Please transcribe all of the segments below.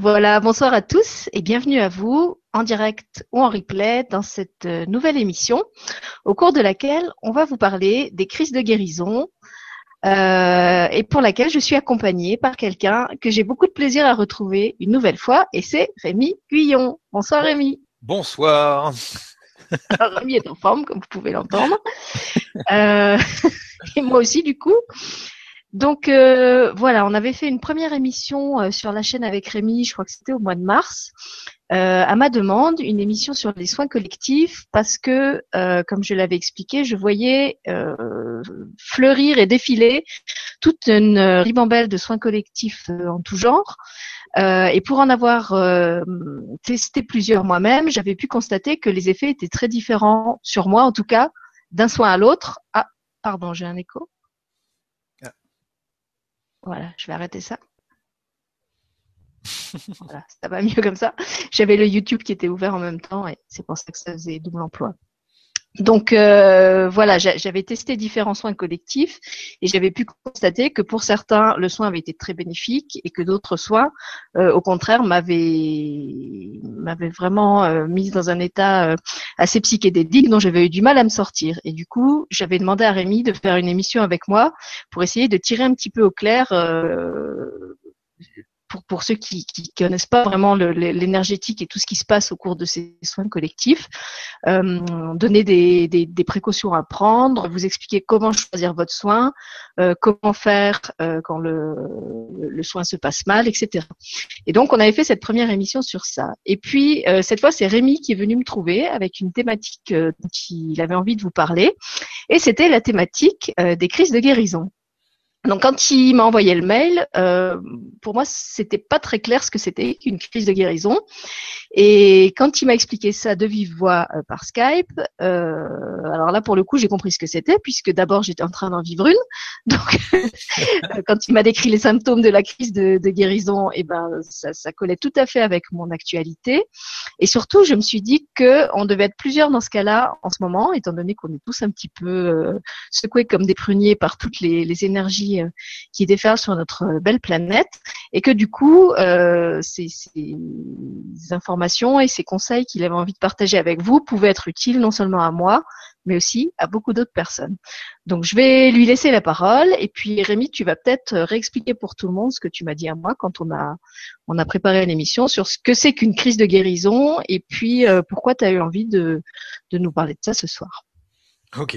Voilà, bonsoir à tous et bienvenue à vous en direct ou en replay dans cette euh, nouvelle émission au cours de laquelle on va vous parler des crises de guérison euh, et pour laquelle je suis accompagnée par quelqu'un que j'ai beaucoup de plaisir à retrouver une nouvelle fois et c'est Rémi Guyon. Bonsoir Rémi. Bonsoir. Rémi est en forme comme vous pouvez l'entendre. Euh, et moi aussi du coup. Donc euh, voilà, on avait fait une première émission euh, sur la chaîne avec Rémi, je crois que c'était au mois de mars, euh, à ma demande, une émission sur les soins collectifs parce que, comme je l'avais expliqué, je voyais fleurir et défiler toute une ribambelle de soins collectifs en tout genre. et pour en avoir testé plusieurs moi-même, j'avais pu constater que les effets étaient très différents sur moi, en tout cas, d'un soin à l'autre. Ah, pardon, j'ai un écho. Voilà, je vais arrêter ça. voilà, ça va mieux comme ça. J'avais le YouTube qui était ouvert en même temps et c'est pour ça que ça faisait double emploi. Donc euh, voilà, j'avais testé différents soins collectifs et j'avais pu constater que pour certains, le soin avait été très bénéfique et que d'autres soins, euh, au contraire, m'avaient vraiment euh, mise dans un état assez psychédélique dont j'avais eu du mal à me sortir. Et du coup, j'avais demandé à Rémi de faire une émission avec moi pour essayer de tirer un petit peu au clair pour, pour ceux qui ne connaissent pas vraiment l'énergétique et tout ce qui se passe au cours de ces soins collectifs, euh, donner des, des, des, précautions à prendre, vous expliquer comment choisir votre soin, euh, comment faire euh, quand le, le, soin se passe mal, etc. Et donc, on avait fait cette première émission sur ça. Et puis, euh, cette fois, c'est Rémi qui est venu me trouver avec une thématique euh, dont il avait envie de vous parler. Et c'était la thématique des crises de guérison. Donc quand il m'a envoyé le mail, euh, pour moi c'était pas très clair ce que c'était qu'une crise de guérison. Et quand il m'a expliqué ça de vive voix euh, par Skype, euh, alors là pour le coup j'ai compris ce que c'était puisque d'abord j'étais en train d'en vivre une. Donc quand il m'a décrit les symptômes de la crise de, guérison, et eh ben ça, ça, collait tout à fait avec mon actualité. Et surtout je me suis dit que on devait être plusieurs dans ce cas-là en ce moment, étant donné qu'on est tous un petit peu euh, secoués comme des pruniers par toutes les énergies euh, qui, déferle sur notre belle planète et que du coup, euh, ces, informations et ces conseils qu'il avait envie de partager avec vous pouvaient être utiles non seulement à moi, mais aussi à beaucoup d'autres personnes. Donc je vais lui laisser la parole et puis Rémi, tu vas peut-être réexpliquer pour tout le monde ce que tu m'as dit à moi quand on a on a préparé l'émission sur ce que c'est qu'une crise de guérison et puis euh, pourquoi tu as eu envie de, de nous parler de ça ce soir. Ok,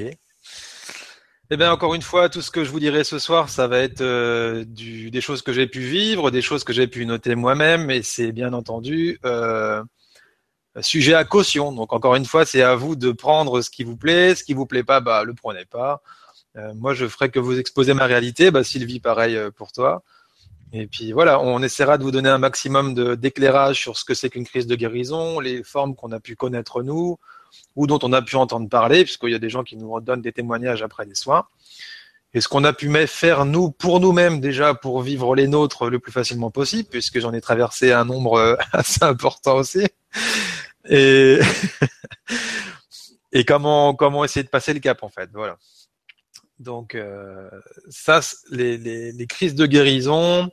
eh bien, encore une fois, tout ce que je vous dirai ce soir, ça va être euh, des choses que j'ai pu vivre, des choses que j'ai pu noter moi-même, et c'est bien entendu euh, sujet à caution. Donc, encore une fois, c'est à vous de prendre ce qui vous plaît, ce qui vous plaît pas, bah, le prenez pas. Euh, moi, je ferai que vous exposer ma réalité. Bah, Sylvie, pareil pour toi. Et puis voilà, on essaiera de vous donner un maximum d'éclairage sur ce que c'est qu'une crise de guérison, les formes qu'on a pu connaître nous, ou dont on a pu entendre parler, puisqu'il y a des gens qui nous redonnent des témoignages après les soins. Et ce qu'on a pu faire nous pour nous-mêmes déjà pour vivre les nôtres le plus facilement possible, puisque j'en ai traversé un nombre euh, assez important aussi. Et, comment essayer de passer le cap en fait, voilà. Donc euh, ça, les, les, crises de guérison,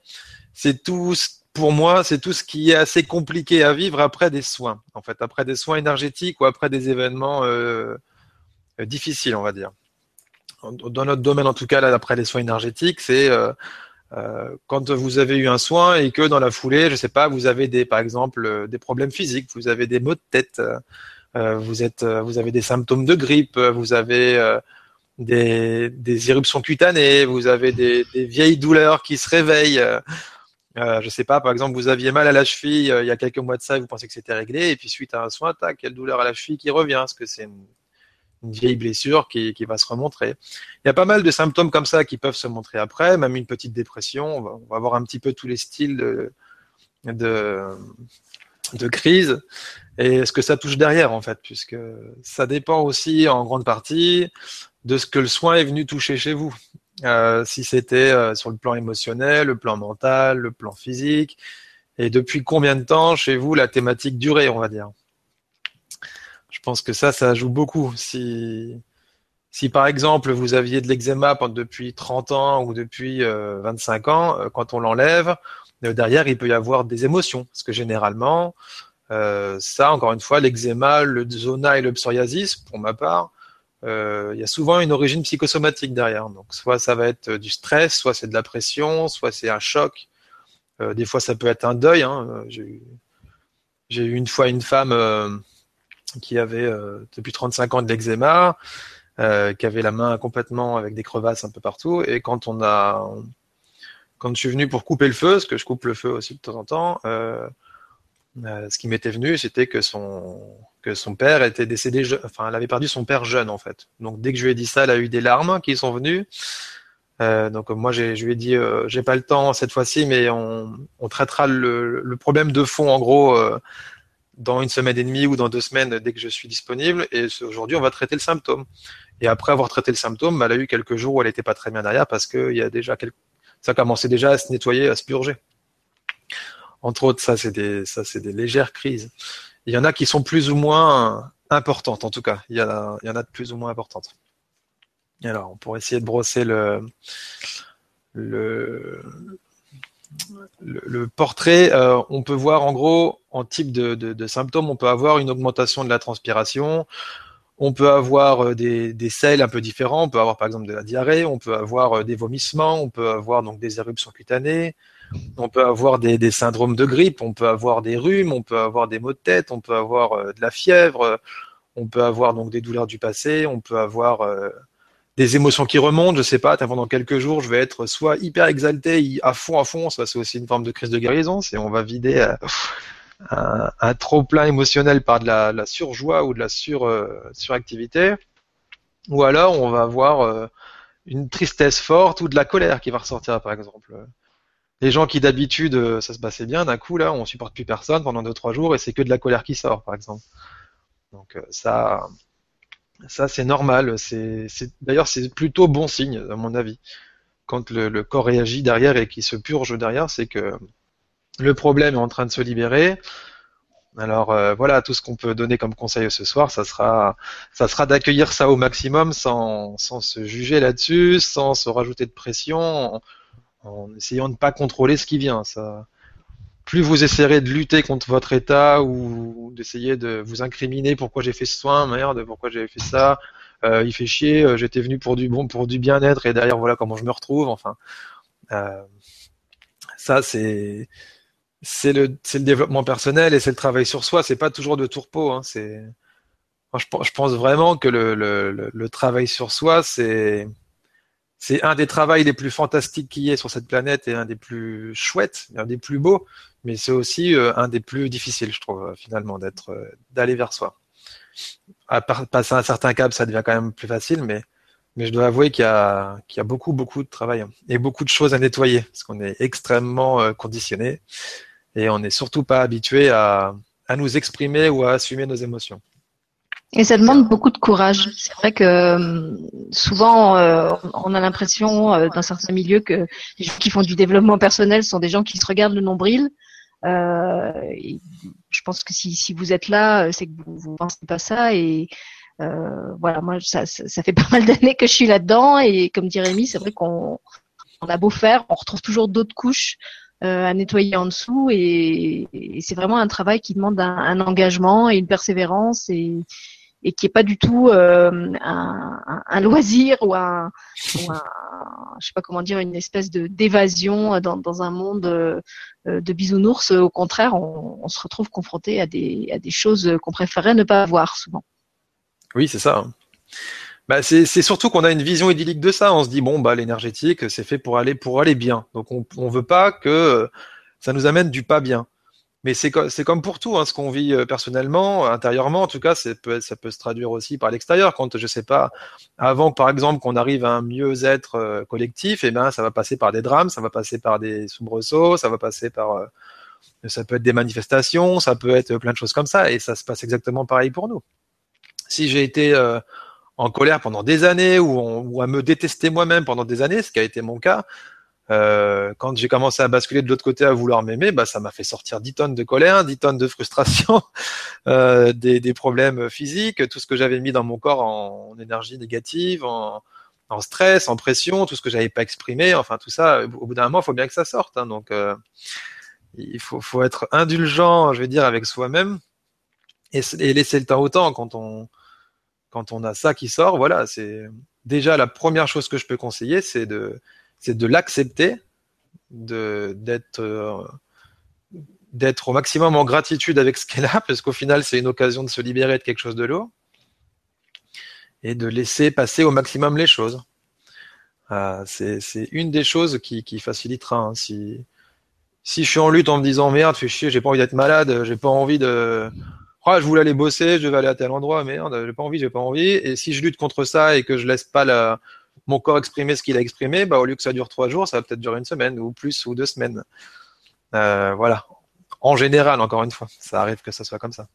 c'est tout pour moi, c'est tout ce qui est assez compliqué à vivre après des soins, en fait, après des soins énergétiques ou après des événements euh, difficiles, on va dire. Dans notre domaine, en tout cas, là, après les soins énergétiques, c'est euh, euh, quand vous avez eu un soin et que dans la foulée, je sais pas, vous avez des, par exemple, euh, des problèmes physiques, vous avez des maux de tête, euh, vous êtes, vous avez des symptômes de grippe, vous avez des, des éruptions cutanées, vous avez des, des vieilles douleurs qui se réveillent. Euh, je sais pas, par exemple, vous aviez mal à la cheville euh, il y a quelques mois de ça et vous pensez que c'était réglé, et puis suite à un soin, tac, quelle douleur à la cheville qui revient, parce que c'est une, vieille blessure qui, qui, va se remontrer. Il y a pas mal de symptômes comme ça qui peuvent se montrer après, même une petite dépression. On va, on va voir un petit peu tous les styles de, de, de crise et ce que ça touche derrière en fait, puisque ça dépend aussi en grande partie de ce que le soin est venu toucher chez vous. Euh, si c'était euh, sur le plan émotionnel, le plan mental, le plan physique, et depuis combien de temps chez vous la thématique durée, on va dire? Je pense que ça, ça joue beaucoup. Si, si par exemple vous aviez de l'eczéma depuis 30 ans ou depuis 25 euh, ans, quand on l'enlève, derrière, il peut y avoir des émotions, parce que généralement, ça, encore une fois, l'eczéma, le zona et le psoriasis, pour ma part, il y a souvent une origine psychosomatique derrière. Donc, soit ça va être du stress, soit c'est de la pression, soit c'est un choc. des fois, ça peut être un deuil. Hein. J'ai eu une fois une femme qui avait depuis 35 ans de l'eczéma, euh, qui avait la main complètement avec des crevasses un peu partout. Et quand on a, quand je suis venu pour couper le feu, parce que je coupe le feu aussi de temps en temps, euh, euh, ce qui m'était venu, c'était que son que son père était décédé, enfin, elle avait perdu son père jeune en fait. Donc dès que je lui ai dit ça, elle a eu des larmes qui sont venues. Euh, donc moi, je lui ai dit, euh, j'ai pas le temps cette fois-ci, mais on, on traitera le, le, problème de fond en gros dans une semaine et demie ou dans deux semaines dès que je suis disponible. Et aujourd'hui, on va traiter le symptôme. Et après avoir traité le symptôme, bah, elle a eu quelques jours où elle n'était pas très bien derrière parce que y a déjà quelques... ça commençait déjà à se nettoyer, à se purger. Entre autres, ça c'est des ça c'est des légères crises. Il y en a qui sont plus ou moins importantes en tout cas. Il y, en a de plus ou moins importantes. alors, pourrait essayer de brosser le portrait, euh, on peut voir en gros en type de, symptômes, on peut avoir une augmentation de la transpiration, on peut avoir euh, des, des selles un peu différents, on peut avoir par exemple de la diarrhée, on peut avoir euh, des vomissements, on peut avoir donc des éruptions cutanées, on peut avoir des, syndromes de grippe, on peut avoir des rhumes, on peut avoir des maux de tête, on peut avoir euh, de la fièvre, on peut avoir donc des douleurs du passé, on peut avoir des émotions qui remontent, je sais pas, pendant quelques jours, je vais être soit hyper exalté, à fond, à fond, ça c'est aussi une forme de crise de guérison, c'est on va vider un, trop plein émotionnel par de la, surjoie ou de la sur, euh, suractivité, ou alors on va avoir euh, une tristesse forte ou de la colère qui va ressortir, par exemple. Les gens qui d'habitude euh, ça se passait bien, d'un coup là, on supporte plus personne pendant deux trois jours et c'est que de la colère qui sort, par exemple. Donc ça, ça c'est normal. C'est, d'ailleurs c'est plutôt bon signe à mon avis. Quand le, corps réagit derrière et qu'il se purge derrière, c'est que le problème est en train de se libérer. Alors euh, voilà, tout ce qu'on peut donner comme conseil ce soir, ça sera, ça sera d'accueillir ça au maximum sans se juger là-dessus, sans se rajouter de pression, en, essayant de ne pas contrôler ce qui vient. Ça, plus vous essayerez de lutter contre votre état ou d'essayer de vous incriminer pourquoi j'ai fait ce soin, merde, pourquoi j'ai fait ça, euh, il fait chier, euh, j'étais venu pour du bon, pour du bien-être et derrière voilà comment je me retrouve. Enfin, ça c'est c'est le, le développement personnel et c'est le travail sur soi. C'est pas toujours de tourpeau. Hein, c'est, je, je, pense vraiment que le, le, le travail sur soi, c'est, c'est un des travaux les plus fantastiques qu'il y ait sur cette planète et un des plus chouettes, un des plus beaux. Mais c'est aussi euh, un des plus difficiles, je trouve, finalement, d'être, euh, d'aller vers soi. À passer un certain cap, ça devient quand même plus facile, mais je dois avouer qu'il y a, qu'il y a beaucoup, beaucoup de travail et beaucoup de choses à nettoyer parce qu'on est extrêmement euh, conditionné et on n'est surtout pas habitué à nous exprimer ou à assumer nos émotions. Et ça demande beaucoup de courage. C'est vrai que euh, souvent, euh, on a l'impression euh, dans certains milieux que les gens qui font du développement personnel sont des gens qui se regardent le nombril. Euh, je pense que si, si vous êtes là, c'est que vous ne pensez pas ça. Et voilà, moi, ça, ça, ça, fait pas mal d'années que je suis là-dedans. Et comme dit Rémi, c'est vrai qu'on on a beau faire, on retrouve toujours d'autres couches à nettoyer en dessous et, c'est vraiment un travail qui demande un, engagement et une persévérance et, et qui est pas du tout euh, un, loisir ou un, je sais pas comment dire une espèce de d'évasion dans, dans un monde euh, de bisounours au contraire on, se retrouve confronté à des à des choses qu'on préférerait ne pas avoir souvent oui c'est ça bah, c'est surtout qu'on a une vision idyllique de ça. On se dit bon bah l'énergétique c'est fait pour aller pour aller bien. Donc on on veut pas que ça nous amène du pas bien. Mais c'est comme pour tout, hein, ce qu'on vit euh, personnellement, intérieurement, en tout cas, ça peut, ça peut se traduire aussi par l'extérieur. Quand je sais pas, avant par exemple qu'on arrive à un mieux-être euh, collectif, eh ben ça va passer par des drames, ça va passer par des soubresauts, ça va passer par, euh, ça peut être des manifestations, ça peut être plein de choses comme ça, et ça se passe exactement pareil pour nous. Si j'ai été en colère pendant des années ou, à me détester moi-même pendant des années, ce qui a été mon cas. Euh, quand j'ai commencé à basculer de l'autre côté à vouloir m'aimer, bah, ça m'a fait sortir 10 tonnes de colère, 10 tonnes de frustration, euh, des, des, problèmes physiques, tout ce que j'avais mis dans mon corps en, énergie négative, en, en stress, en pression, tout ce que j'avais pas exprimé, enfin tout ça, au bout d'un moment, il faut bien que ça sorte. Hein, donc, euh, il faut, faut être indulgent, je vais dire, avec soi-même et, et, laisser le temps au temps quand on quand on a ça qui sort. Voilà, c'est déjà la première chose que je peux conseiller, c'est de c'est de l'accepter, de d'être euh, d'être au maximum en gratitude avec ce qu'elle a, parce qu'au final, c'est une occasion de se libérer de quelque chose de lourd et de laisser passer au maximum les choses. Euh, c'est une des choses qui, qui facilitera. Hein. Si, si je suis en lutte en me disant merde, fais chier, j'ai pas envie d'être malade, j'ai pas envie de. Oh, je voulais aller bosser, je vais aller à tel endroit, merde, j'ai pas envie, j'ai pas envie. Et si je lutte contre ça et que je laisse pas la, mon corps exprimer ce qu'il a exprimé, bah, au lieu que ça dure trois jours, ça va peut-être durer une semaine ou plus ou deux semaines. Euh, voilà. En général, encore une fois, ça arrive que ça soit comme ça.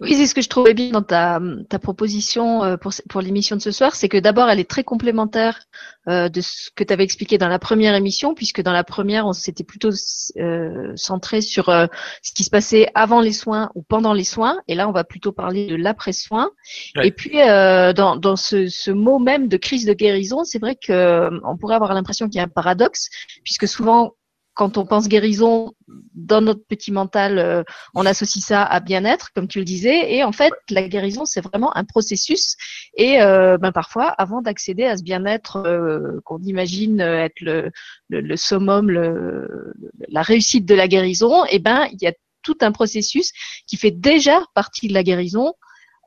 Oui, c'est ce que je trouvais bien dans ta, ta proposition euh, pour, pour l'émission de ce soir, c'est que d'abord, elle est très complémentaire euh, de ce que tu avais expliqué dans la première émission, puisque dans la première, on s'était plutôt euh, centré sur euh, ce qui se passait avant les soins ou pendant les soins, et là, on va plutôt parler de l'après-soin. Et puis, euh, dans, dans ce, ce, mot même de crise de guérison, c'est vrai que on pourrait avoir l'impression qu'il y a un paradoxe, puisque souvent, quand on pense guérison, dans notre petit mental, euh, on associe ça à bien-être, comme tu le disais. Et en fait, la guérison, c'est vraiment un processus. Et euh, ben, parfois, avant d'accéder à ce bien-être euh, qu'on imagine être le, le, summum, la réussite de la guérison, eh ben, il y a tout un processus qui fait déjà partie de la guérison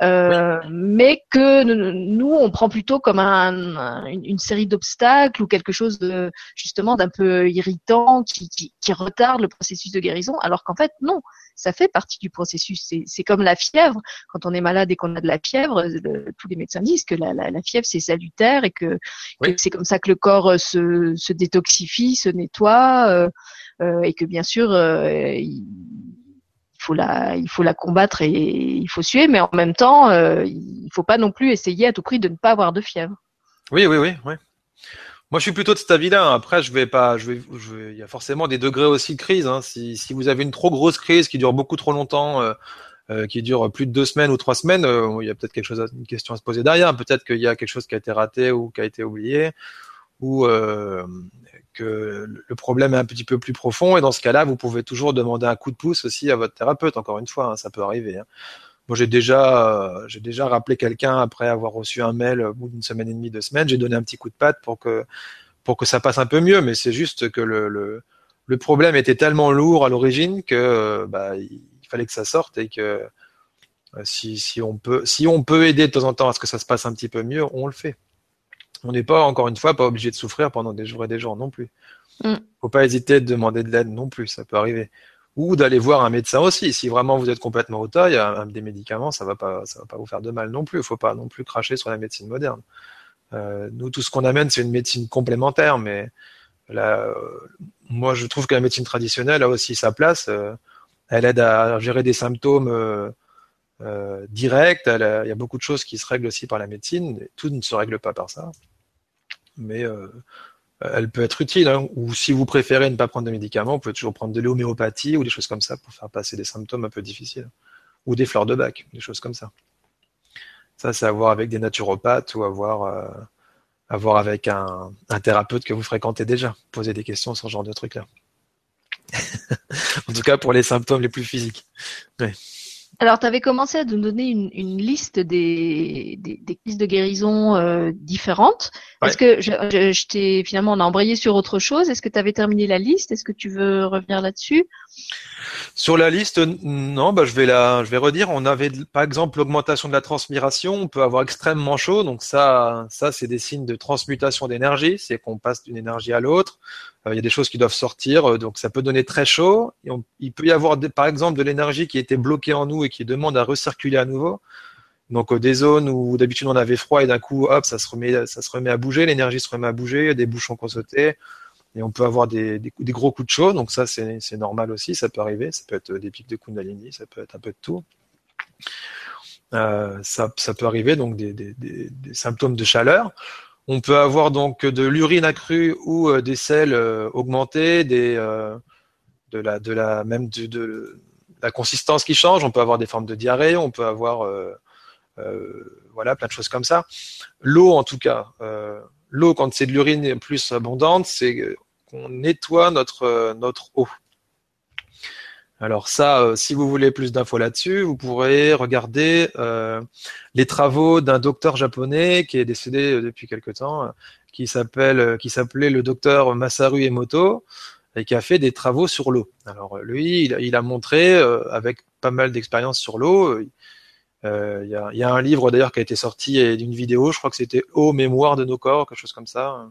euh, mais que nous on prend plutôt comme un, une, série d'obstacles ou quelque chose de justement d'un peu irritant qui, qui, qui, retarde le processus de guérison, alors qu'en fait non, ça fait partie du processus. C'est comme la fièvre. Quand on est malade et qu'on a de la fièvre, tous les médecins disent que la, la, la fièvre c'est salutaire et que, que c'est comme ça que le corps euh, se, se détoxifie, se nettoie euh, euh, et que bien sûr il, il la, il faut la combattre et il faut suer, mais en même temps, euh, il faut pas non plus essayer à tout prix de ne pas avoir de fièvre. Oui, oui, oui, oui. Moi, je suis plutôt de cet avis-là. Après, je vais pas, je vais, il y a forcément des degrés aussi de crise. Hein. Si, vous avez une trop grosse crise qui dure beaucoup trop longtemps, euh, euh, qui dure plus de deux semaines ou trois semaines, euh, il y a peut-être quelque chose, une question à se poser derrière. Peut-être qu'il y a quelque chose qui a été raté ou qui a été oublié, ou que le problème est un petit peu plus profond. Et dans ce cas-là, vous pouvez toujours demander un coup de pouce aussi à votre thérapeute. Encore une fois, hein, ça peut arriver. Hein. Moi, j'ai déjà, euh, j'ai déjà rappelé quelqu'un après avoir reçu un mail au bout d'une semaine et demie, deux semaines. J'ai donné un petit coup de patte pour que pour que ça passe un peu mieux. Mais c'est juste que le, le, problème était tellement lourd à l'origine que euh, bah, il fallait que ça sorte et que euh, si, si on peut si on peut aider de temps en temps à ce que ça se passe un petit peu mieux, on le fait on n'est pas, encore une fois, pas obligé de souffrir pendant des jours et des jours non plus. Mm. Faut pas hésiter de demander de l'aide non plus, ça peut arriver. Ou d'aller voir un médecin aussi. Si vraiment vous êtes complètement au tas, il y a des médicaments, ça va pas, ça va pas vous faire de mal non plus. Faut pas non plus cracher sur la médecine moderne. Euh, nous, tout ce qu'on amène, c'est une médecine complémentaire, mais là, euh, moi, je trouve que la médecine traditionnelle a aussi sa place. Euh, elle aide à gérer des symptômes euh, directs. il y a beaucoup de choses qui se règlent aussi par la médecine. tout ne se règle pas par ça mais euh, elle peut être utile. Hein. Ou si vous préférez ne pas prendre de médicaments, vous pouvez toujours prendre de l'homéopathie ou des choses comme ça pour faire passer des symptômes un peu difficiles. Ou des fleurs de bac, des choses comme ça. Ça, c'est à voir avec des naturopathes ou à voir, euh, avec un, thérapeute que vous fréquentez déjà. Poser des questions sur ce genre de trucs-là. en tout cas, pour les symptômes les plus physiques. Alors, tu avais commencé à nous donner une, une liste des, des, des, pistes de guérison euh, différentes. Ouais. Est-ce que je, je, je t'ai finalement on a embrayé sur autre chose Est-ce que tu avais terminé la liste? Est-ce que tu veux revenir là-dessus? Sur la liste, non. Bah, je vais la, je vais redire. On avait par exemple l'augmentation de la transpiration. On peut avoir extrêmement chaud. Donc ça, ça c'est des signes de transmutation d'énergie. C'est qu'on passe d'une énergie à l'autre. Euh, il y a des choses qui doivent sortir, euh, donc ça peut donner très chaud. Il peut y avoir par exemple de l'énergie qui était bloquée en nous et qui demande à recirculer à nouveau. Donc euh, des zones où d'habitude on avait froid et d'un coup hop ça se remet ça se remet à bouger, l'énergie se remet à bouger, a des bouchons qu'on sauté et on peut avoir des, gros coups de chaud. Donc ça c'est normal aussi, ça peut arriver. Ça peut être des pics de Kundalini, ça peut être un peu de tout. Ça, peut arriver donc des symptômes de chaleur. On peut avoir donc de l'urine accrue ou euh, des sels euh, augmentés, des, euh, de la, de la même de, de, la consistance qui change. On peut avoir des formes de diarrhée, on peut avoir voilà, plein de choses comme ça. L'eau, en tout cas, l'eau quand c'est de l'urine plus abondante, c'est qu'on nettoie notre notre eau. Alors ça, euh, si vous voulez plus d'infos là-dessus, vous pourrez regarder euh, les travaux d'un docteur japonais qui est décédé euh, depuis quelque temps, qui s'appelle, qui s'appelait le docteur Masaru Emoto et qui a fait des travaux sur l'eau. Alors lui, il, a montré avec pas mal d'expérience sur l'eau. Il y, a, un livre d'ailleurs qui a été sorti d'une vidéo, je crois que c'était Eau, mémoire de nos corps, quelque chose comme ça.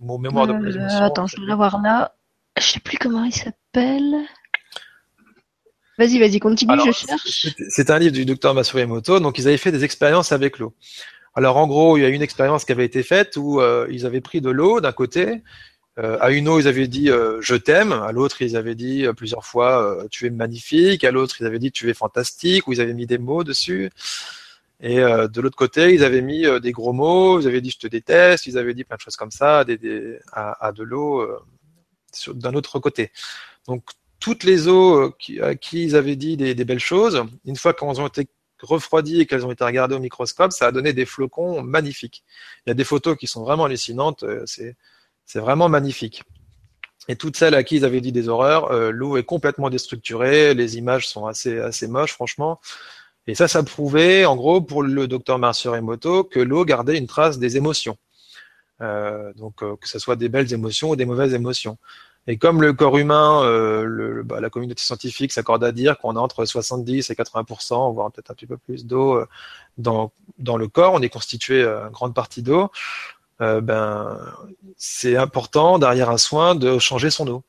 Mot mémoire de nos. Attends, je vais voir là. Je sais plus comment il s'appelle. Vas-y, vas-y, continue, je cherche. C'est un livre du docteur Emoto. Donc, ils avaient fait des expériences avec l'eau. Alors, en gros, il y a une expérience qui avait été faite où euh, ils avaient pris de l'eau d'un côté. Euh, à une eau, ils avaient dit euh, je t'aime. À l'autre, ils avaient dit plusieurs fois tu es magnifique. À l'autre, ils avaient dit tu es fantastique. Ou ils avaient mis des mots dessus. Et de l'autre côté, ils avaient mis des gros mots. Ils avaient dit je te déteste. Ils avaient dit plein de choses comme ça des, à, à, de l'eau d'un autre côté. Donc toutes les eaux euh, à qui ils avaient dit des, belles choses, une fois qu'elles ont été refroidies et qu'elles ont été regardées au microscope, ça a donné des flocons magnifiques. Il y a des photos qui sont vraiment hallucinantes, euh, c'est, vraiment magnifique. Et toutes celles à qui ils avaient dit des horreurs, euh, l'eau est complètement déstructurée, les images sont assez, moches, franchement. Et ça, ça prouvait, en gros, pour le docteur Marcier Emoto, que l'eau gardait une trace des émotions. Donc, que ce soit des belles émotions ou des mauvaises émotions. Et comme le corps humain, euh, bah, la communauté scientifique s'accorde à dire qu'on a entre 70 et 80%, voire peut-être un petit peu plus d'eau euh, dans, dans le corps, on est constitué euh, en grande partie d'eau, euh, ben, c'est important derrière un soin de changer son eau.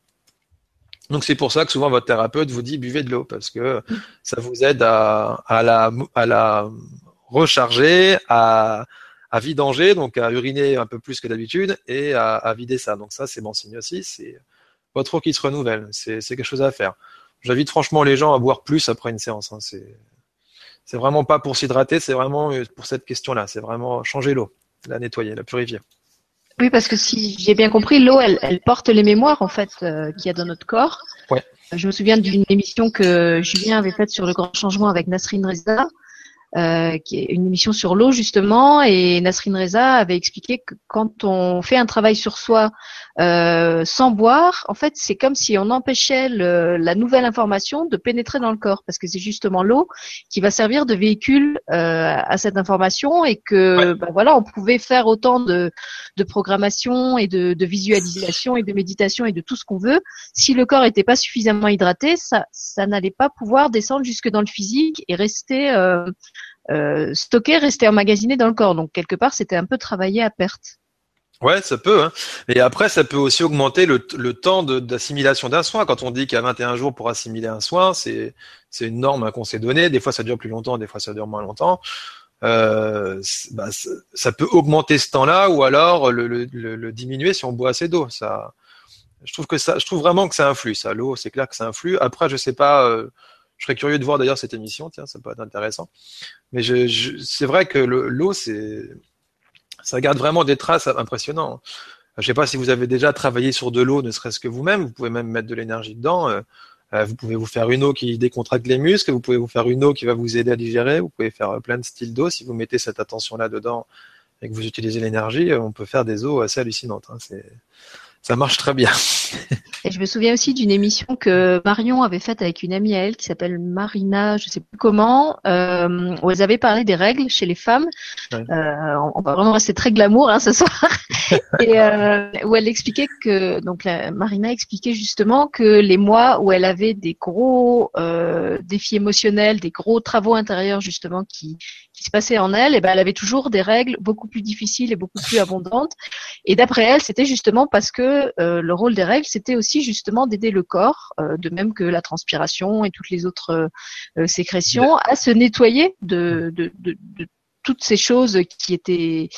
Donc c'est pour ça que souvent votre thérapeute vous dit buvez de l'eau parce que ça vous aide à, à, la, à la recharger, à, à vidanger, donc à uriner un peu plus que d'habitude et à, vider ça. Donc ça c'est bon signe aussi. Pas trop qui se renouvelle. C'est quelque chose à faire. J'invite franchement les gens à boire plus après une séance. Hein. C'est vraiment pas pour s'hydrater, c'est vraiment euh, pour cette question-là. C'est vraiment changer l'eau, la nettoyer, la purifier. Oui, parce que si j'ai bien compris, l'eau, elle, elle, porte les mémoires en fait euh, qu'il y a dans notre corps. Ouais. Je me souviens d'une émission que Julien avait faite sur le grand changement avec Nasrine Reza, euh, qui est une émission sur l'eau justement, et Nasrine Reza avait expliqué que quand on fait un travail sur soi euh, sans boire, en fait, c'est comme si on empêchait le, la nouvelle information de pénétrer dans le corps, parce que c'est justement l'eau qui va servir de véhicule euh, à cette information, et que ben voilà, on pouvait faire autant de, de programmation et de, de, visualisation et de méditation et de tout ce qu'on veut. Si le corps n'était pas suffisamment hydraté, ça, ça n'allait pas pouvoir descendre jusque dans le physique et rester euh, euh, stocké, rester emmagasiné dans le corps. Donc quelque part, c'était un peu travaillé à perte. Ouais, ça peut. Hein. Et après, ça peut aussi augmenter le, temps d'assimilation d'un soin. Quand on dit qu'il y a 21 jours pour assimiler un soin, c'est une norme qu'on s'est donnée. Des fois, ça dure plus longtemps, des fois, ça dure moins longtemps. Euh, bah, ça peut augmenter ce temps-là ou alors le, le, diminuer si on boit assez d'eau. Ça, je trouve que ça, je trouve vraiment que ça influe. Ça, l'eau, c'est clair que ça influe. Après, je sais pas. Euh, je serais curieux de voir d'ailleurs cette émission, tiens, ça peut être intéressant. Mais je, c'est vrai que l'eau, c'est, ça garde vraiment des traces impressionnantes. Je ne sais pas si vous avez déjà travaillé sur de l'eau, ne serait-ce que vous-même. Vous pouvez même mettre de l'énergie dedans. Euh, euh, vous pouvez vous faire une eau qui décontracte les muscles. Vous pouvez vous faire une eau qui va vous aider à digérer. Vous pouvez faire plein de styles d'eau. Si vous mettez cette attention-là dedans et que vous utilisez l'énergie, on peut faire des eaux assez hallucinantes. Hein. C'est, ça marche très bien. Et je me souviens aussi d'une émission que Marion avait faite avec une amie à elle qui s'appelle Marina, je sais plus comment, euh, où elles avaient parlé des règles chez les femmes. Euh, on va vraiment rester très glamour hein, ce soir. et euh, où elle expliquait que donc la, Marina expliquait justement que les mois où elle avait des gros défis émotionnels, des gros travaux intérieurs justement qui qui se passaient en elle, et eh ben elle avait toujours des règles beaucoup plus difficiles et beaucoup plus abondantes. Et d'après elle, c'était justement parce que euh, le rôle des règles, c'était aussi justement d'aider le corps, euh, de même que la transpiration et toutes les autres euh, sécrétions, à se nettoyer de, de, de, de toutes ces choses qui étaient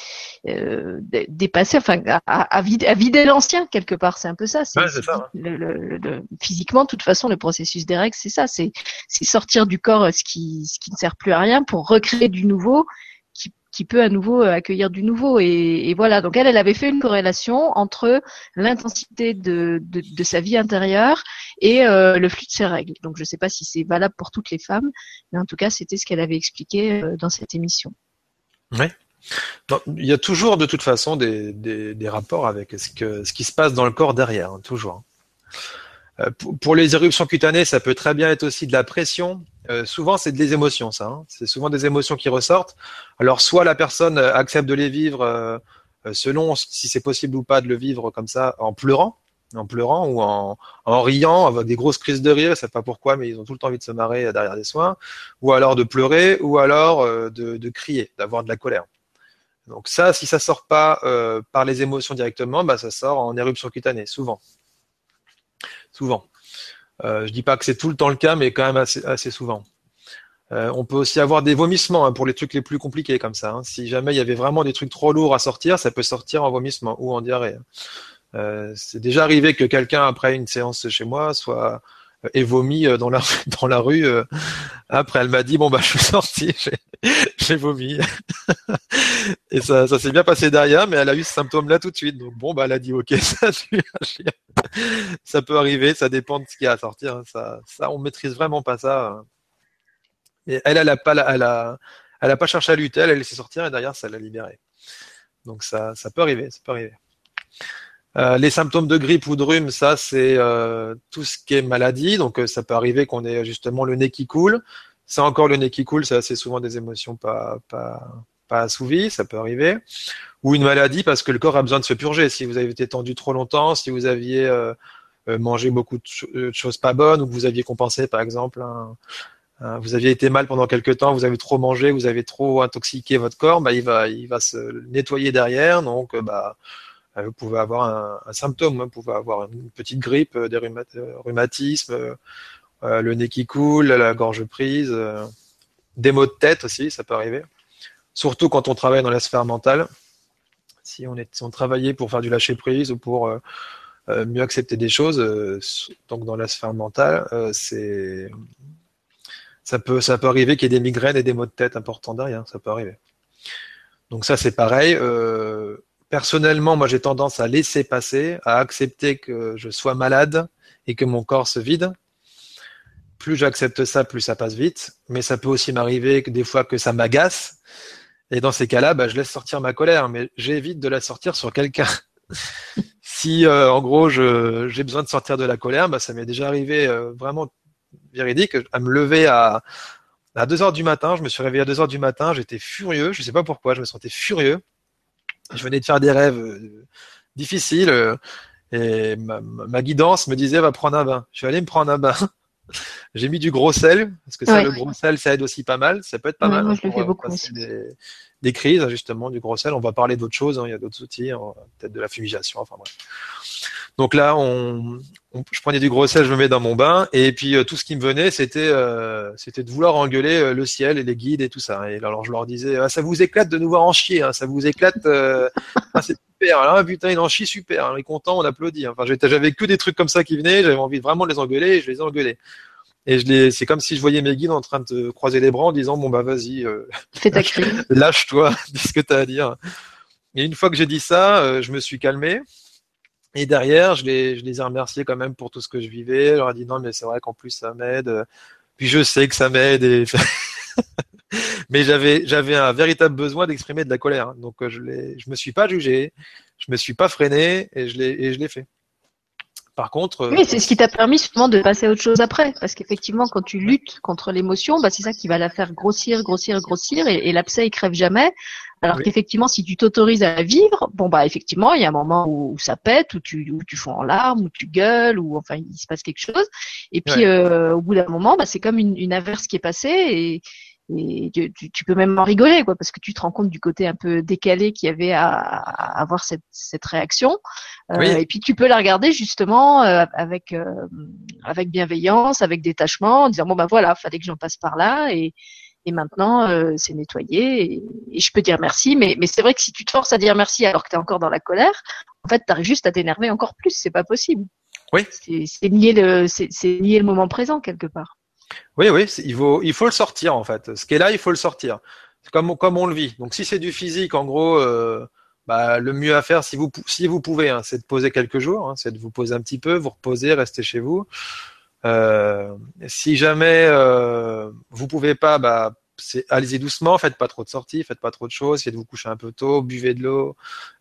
euh, dépassées, enfin à, à vider, vider l'ancien quelque part, c'est un peu ça. Ouais, ça le, le, le, physiquement, de toute façon, le processus des règles, c'est ça, c'est sortir du corps ce qui, ce qui ne sert plus à rien pour recréer du nouveau qui peut à nouveau euh, accueillir du nouveau. Et, et, voilà, donc elle, elle avait fait une corrélation entre l'intensité de, de, de, sa vie intérieure et euh, le flux de ses règles. Donc je ne sais pas si c'est valable pour toutes les femmes, mais en tout cas c'était ce qu'elle avait expliqué euh, dans cette émission. Oui. il y a toujours de toute façon des, des, rapports avec ce, que, ce qui se passe dans le corps derrière, hein, toujours. Euh, pour, les éruptions cutanées, ça peut très bien être aussi de la pression. souvent, c'est des émotions, ça. Hein. C'est souvent des émotions qui ressortent. Alors, soit la personne accepte de les vivre selon si c'est possible ou pas de le vivre comme ça en pleurant, en pleurant ou en, riant avec des grosses crises de rire, ils savent pas pourquoi, mais ils ont tout le temps envie de se marrer derrière des soins, ou alors de pleurer, ou alors euh, de, crier, d'avoir de la colère. Donc ça, si ça sort pas euh, par les émotions directement, bah ça sort en éruption cutanée, souvent, souvent. Euh, je dis pas que c'est tout le temps le cas, mais quand même assez, souvent. Euh, on peut aussi avoir des vomissements hein, pour les trucs les plus compliqués comme ça. Hein. Si jamais il y avait vraiment des trucs trop lourds à sortir, ça peut sortir en vomissement ou en diarrhée. Hein. Euh, c'est déjà arrivé que quelqu'un après une séance chez moi soit euh, vomi euh, dans la dans la rue. Après, elle m'a dit bon bah je suis sorti, j'ai vomi et ça ça s'est bien passé derrière, mais elle a eu ce symptôme là tout de suite. Donc bon bah elle a dit ok ça ça peut arriver, ça dépend de ce qu'il y a à sortir. Hein. Ça ça on maîtrise vraiment pas ça. Et elle elle a pas elle a elle a pas cherché à lutter, elle a laissé sortir et derrière ça l'a libéré. Donc ça ça peut arriver, ça peut arriver. Euh, les symptômes de grippe ou de rhume, ça c'est euh, tout ce qui est maladie. Donc euh, ça peut arriver qu'on ait justement le nez qui coule. C'est encore le nez qui coule, c'est assez souvent des émotions pas, pas, pas assouvies, ça peut arriver. Ou une maladie parce que le corps a besoin de se purger. Si vous avez été tendu trop longtemps, si vous aviez mangé beaucoup de, choses pas bonnes ou que vous aviez compensé par exemple vous aviez été mal pendant quelque temps, vous avez trop mangé, vous avez trop intoxiqué votre corps, bah, il va, il va se nettoyer derrière, donc bah, euh, vous pouvez avoir un, symptôme, hein. vous pouvez avoir une petite grippe, euh, des euh, rhumatismes, le nez qui coule, la gorge prise, des maux de tête aussi, ça peut arriver. Surtout quand on travaille dans la sphère mentale. Si on est, si on travaillait pour faire du lâcher prise ou pour mieux accepter des choses, donc dans la sphère mentale, ça peut ça peut arriver qu'il y ait des migraines et des maux de tête importants derrière, ça peut arriver. Donc ça c'est pareil. Euh, Personnellement, moi j'ai tendance à laisser passer, à accepter que je sois malade et que mon corps se vide. Plus j'accepte ça, plus ça passe vite. Mais ça peut aussi m'arriver que des fois que ça m'agace. Et dans ces cas-là, bah, je laisse sortir ma colère, mais j'évite de la sortir sur quelqu'un. si euh, en gros j'ai besoin de sortir de la colère, bah, ça m'est déjà arrivé euh, vraiment véridique à me lever à, à 2 heures du matin. Je me suis réveillé à 2 heures du matin, j'étais furieux, je sais pas pourquoi, je me sentais furieux je venais de faire des rêves euh, difficiles euh, et ma, guidance me disait va prendre un bain. Je suis allé me prendre un bain. J'ai mis du gros sel parce que ça, le gros sel, ça aide aussi pas mal. Ça peut être pas mal. Moi, je le fais beaucoup des, des, crises justement du gros sel. On va parler d'autres choses. Hein. Il y a d'autres outils, hein. peut-être de la fumigation. Enfin bref. Donc là, je prenais du gros sel, je me mets dans mon bain, et puis euh, tout ce qui me venait, c'était euh, de vouloir engueuler euh, le ciel et les guides et tout ça. Et alors je leur disais, ah, ça vous éclate de nous voir en chier, hein, ça vous éclate, ah, c'est super. Alors putain, il en chie super, on est content, on applaudit. Enfin, j'avais que des trucs comme ça qui venaient, j'avais envie vraiment de les engueuler, et je les ai engueulés. Et je les, c'est comme si je voyais mes guides en train de croiser les bras en disant bon bah vas-y, ta lâche-toi, dis ce que t'as à dire. Et une fois que j'ai dit ça, je me suis calmé. Et derrière, je les, je les ai remerciés quand même pour tout ce que je vivais. Je leur ai dit non, mais c'est vrai qu'en plus ça m'aide. Puis je sais que ça m'aide. Et... mais j'avais, j'avais un véritable besoin d'exprimer de la colère. Donc je l'ai, je me suis pas jugé, je me suis pas freiné et je l'ai, et je l'ai fait. Par contre. Oui, c'est ce qui t'a permis justement de passer à autre chose après. Parce qu'effectivement, quand tu luttes contre l'émotion, bah, c'est ça qui va la faire grossir, grossir, grossir, et, et l'abcès, il crève jamais. Alors qu'effectivement, si tu t'autorises à vivre, bon bah effectivement, il y a un moment où, ça pète, où tu, où tu fonds en larmes, où tu gueules, ou enfin il se passe quelque chose. Et puis euh, au bout d'un moment, bah, c'est comme une, une, averse qui est passée et, et tu, tu, peux même en rigoler quoi, parce que tu te rends compte du côté un peu décalé qu'il y avait à, à, avoir cette, cette réaction. Euh, Et puis tu peux la regarder justement euh, avec euh, avec bienveillance, avec détachement, en disant bon bah voilà, fallait que j'en passe par là et et maintenant c'est nettoyé et, je peux dire merci mais, mais c'est vrai que si tu te forces à dire merci alors que tu es encore dans la colère en fait tu arrives juste à t'énerver encore plus c'est pas possible. Oui. C'est nier le c'est nier le moment présent quelque part oui oui il faut le sortir en fait. Ce qui est là il faut le sortir. Comme comme on le vit. Donc si c'est du physique en gros euh, bah, le mieux à faire, si vous, si vous pouvez, hein, c'est de poser quelques jours, hein, c'est de vous poser un petit peu, vous reposer, rester chez vous. Euh, si jamais euh, vous pouvez pas, bah, allez-y doucement, faites pas trop de sorties, faites pas trop de choses, essayez de vous coucher un peu tôt, buvez de l'eau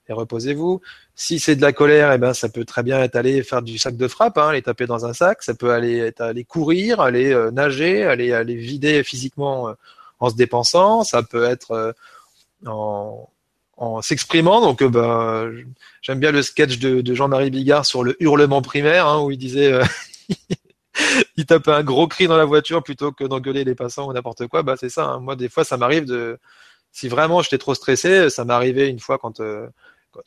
et reposez-vous. Si c'est de la colère, eh ben ça peut très bien être aller faire du sac de frappe, hein, aller taper dans un sac, ça peut aller aller courir, aller euh, nager, aller aller vider physiquement euh, en se dépensant, ça peut être euh, en, s'exprimant. Donc, ben, j'aime bien le sketch de, de Jean-Marie Bigard sur le hurlement primaire, hein, où il disait il tape un gros cri dans la voiture plutôt que d'engueuler les passants ou n'importe quoi. Bah c'est ça. Hein. Moi des fois ça m'arrive de si vraiment j'étais trop stressé, ça m'est arrivé une fois quand, euh,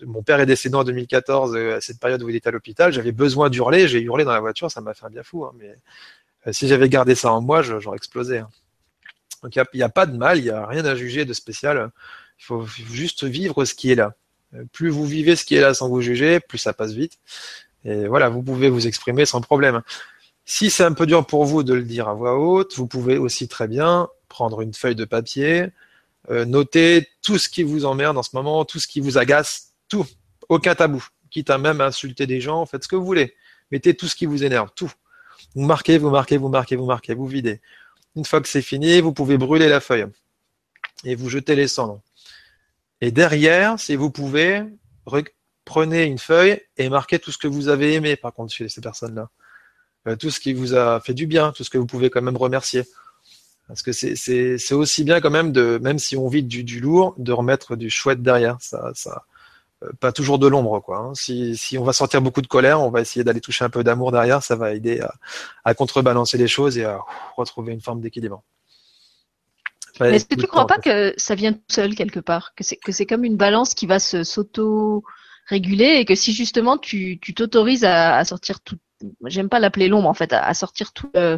mon père est décédé en 2014 euh, à cette période où il était à l'hôpital, j'avais besoin d'hurler, j'ai hurlé dans la voiture, ça m'a fait un bien fou. Hein, mais euh, si j'avais gardé ça en moi, j'aurais explosé. Hein. Donc il n'y a, pas de mal, il n'y a rien à juger de spécial. Il faut, juste vivre ce qui est là. Plus vous vivez ce qui est là sans vous juger, plus ça passe vite. Et voilà, vous pouvez vous exprimer sans problème. Si c'est un peu dur pour vous de le dire à voix haute, vous pouvez aussi très bien prendre une feuille de papier, euh, noter tout ce qui vous emmerde en ce moment, tout ce qui vous agace, tout, aucun tabou, quitte à même insulter des gens, faites ce que vous voulez, mettez tout ce qui vous énerve, tout. Vous marquez, vous marquez, vous marquez, vous marquez, vous videz. Une fois que c'est fini, vous pouvez brûler la feuille et vous jetez les cendres. Et derrière, si vous pouvez, prenez une feuille et marquez tout ce que vous avez aimé, par contre, chez ces personnes-là. Euh, tout ce qui vous a fait du bien, tout ce que vous pouvez quand même remercier. Parce que c'est aussi bien quand même de, même si on vide du, du, lourd, de remettre du chouette derrière. Ça, ça, euh, pas toujours de l'ombre, quoi. Hein. Si, si on va sortir beaucoup de colère, on va essayer d'aller toucher un peu d'amour derrière. Ça va aider à, à, contrebalancer les choses et à retrouver une forme d'équilibre. Mais est-ce que tu ne crois pas que ça vient tout seul quelque part, que c'est que c'est comme une balance qui va se s'auto réguler et que si justement tu t'autorises à, à sortir tout, j'aime pas l'appeler l'ombre en fait, à, sortir tout, euh,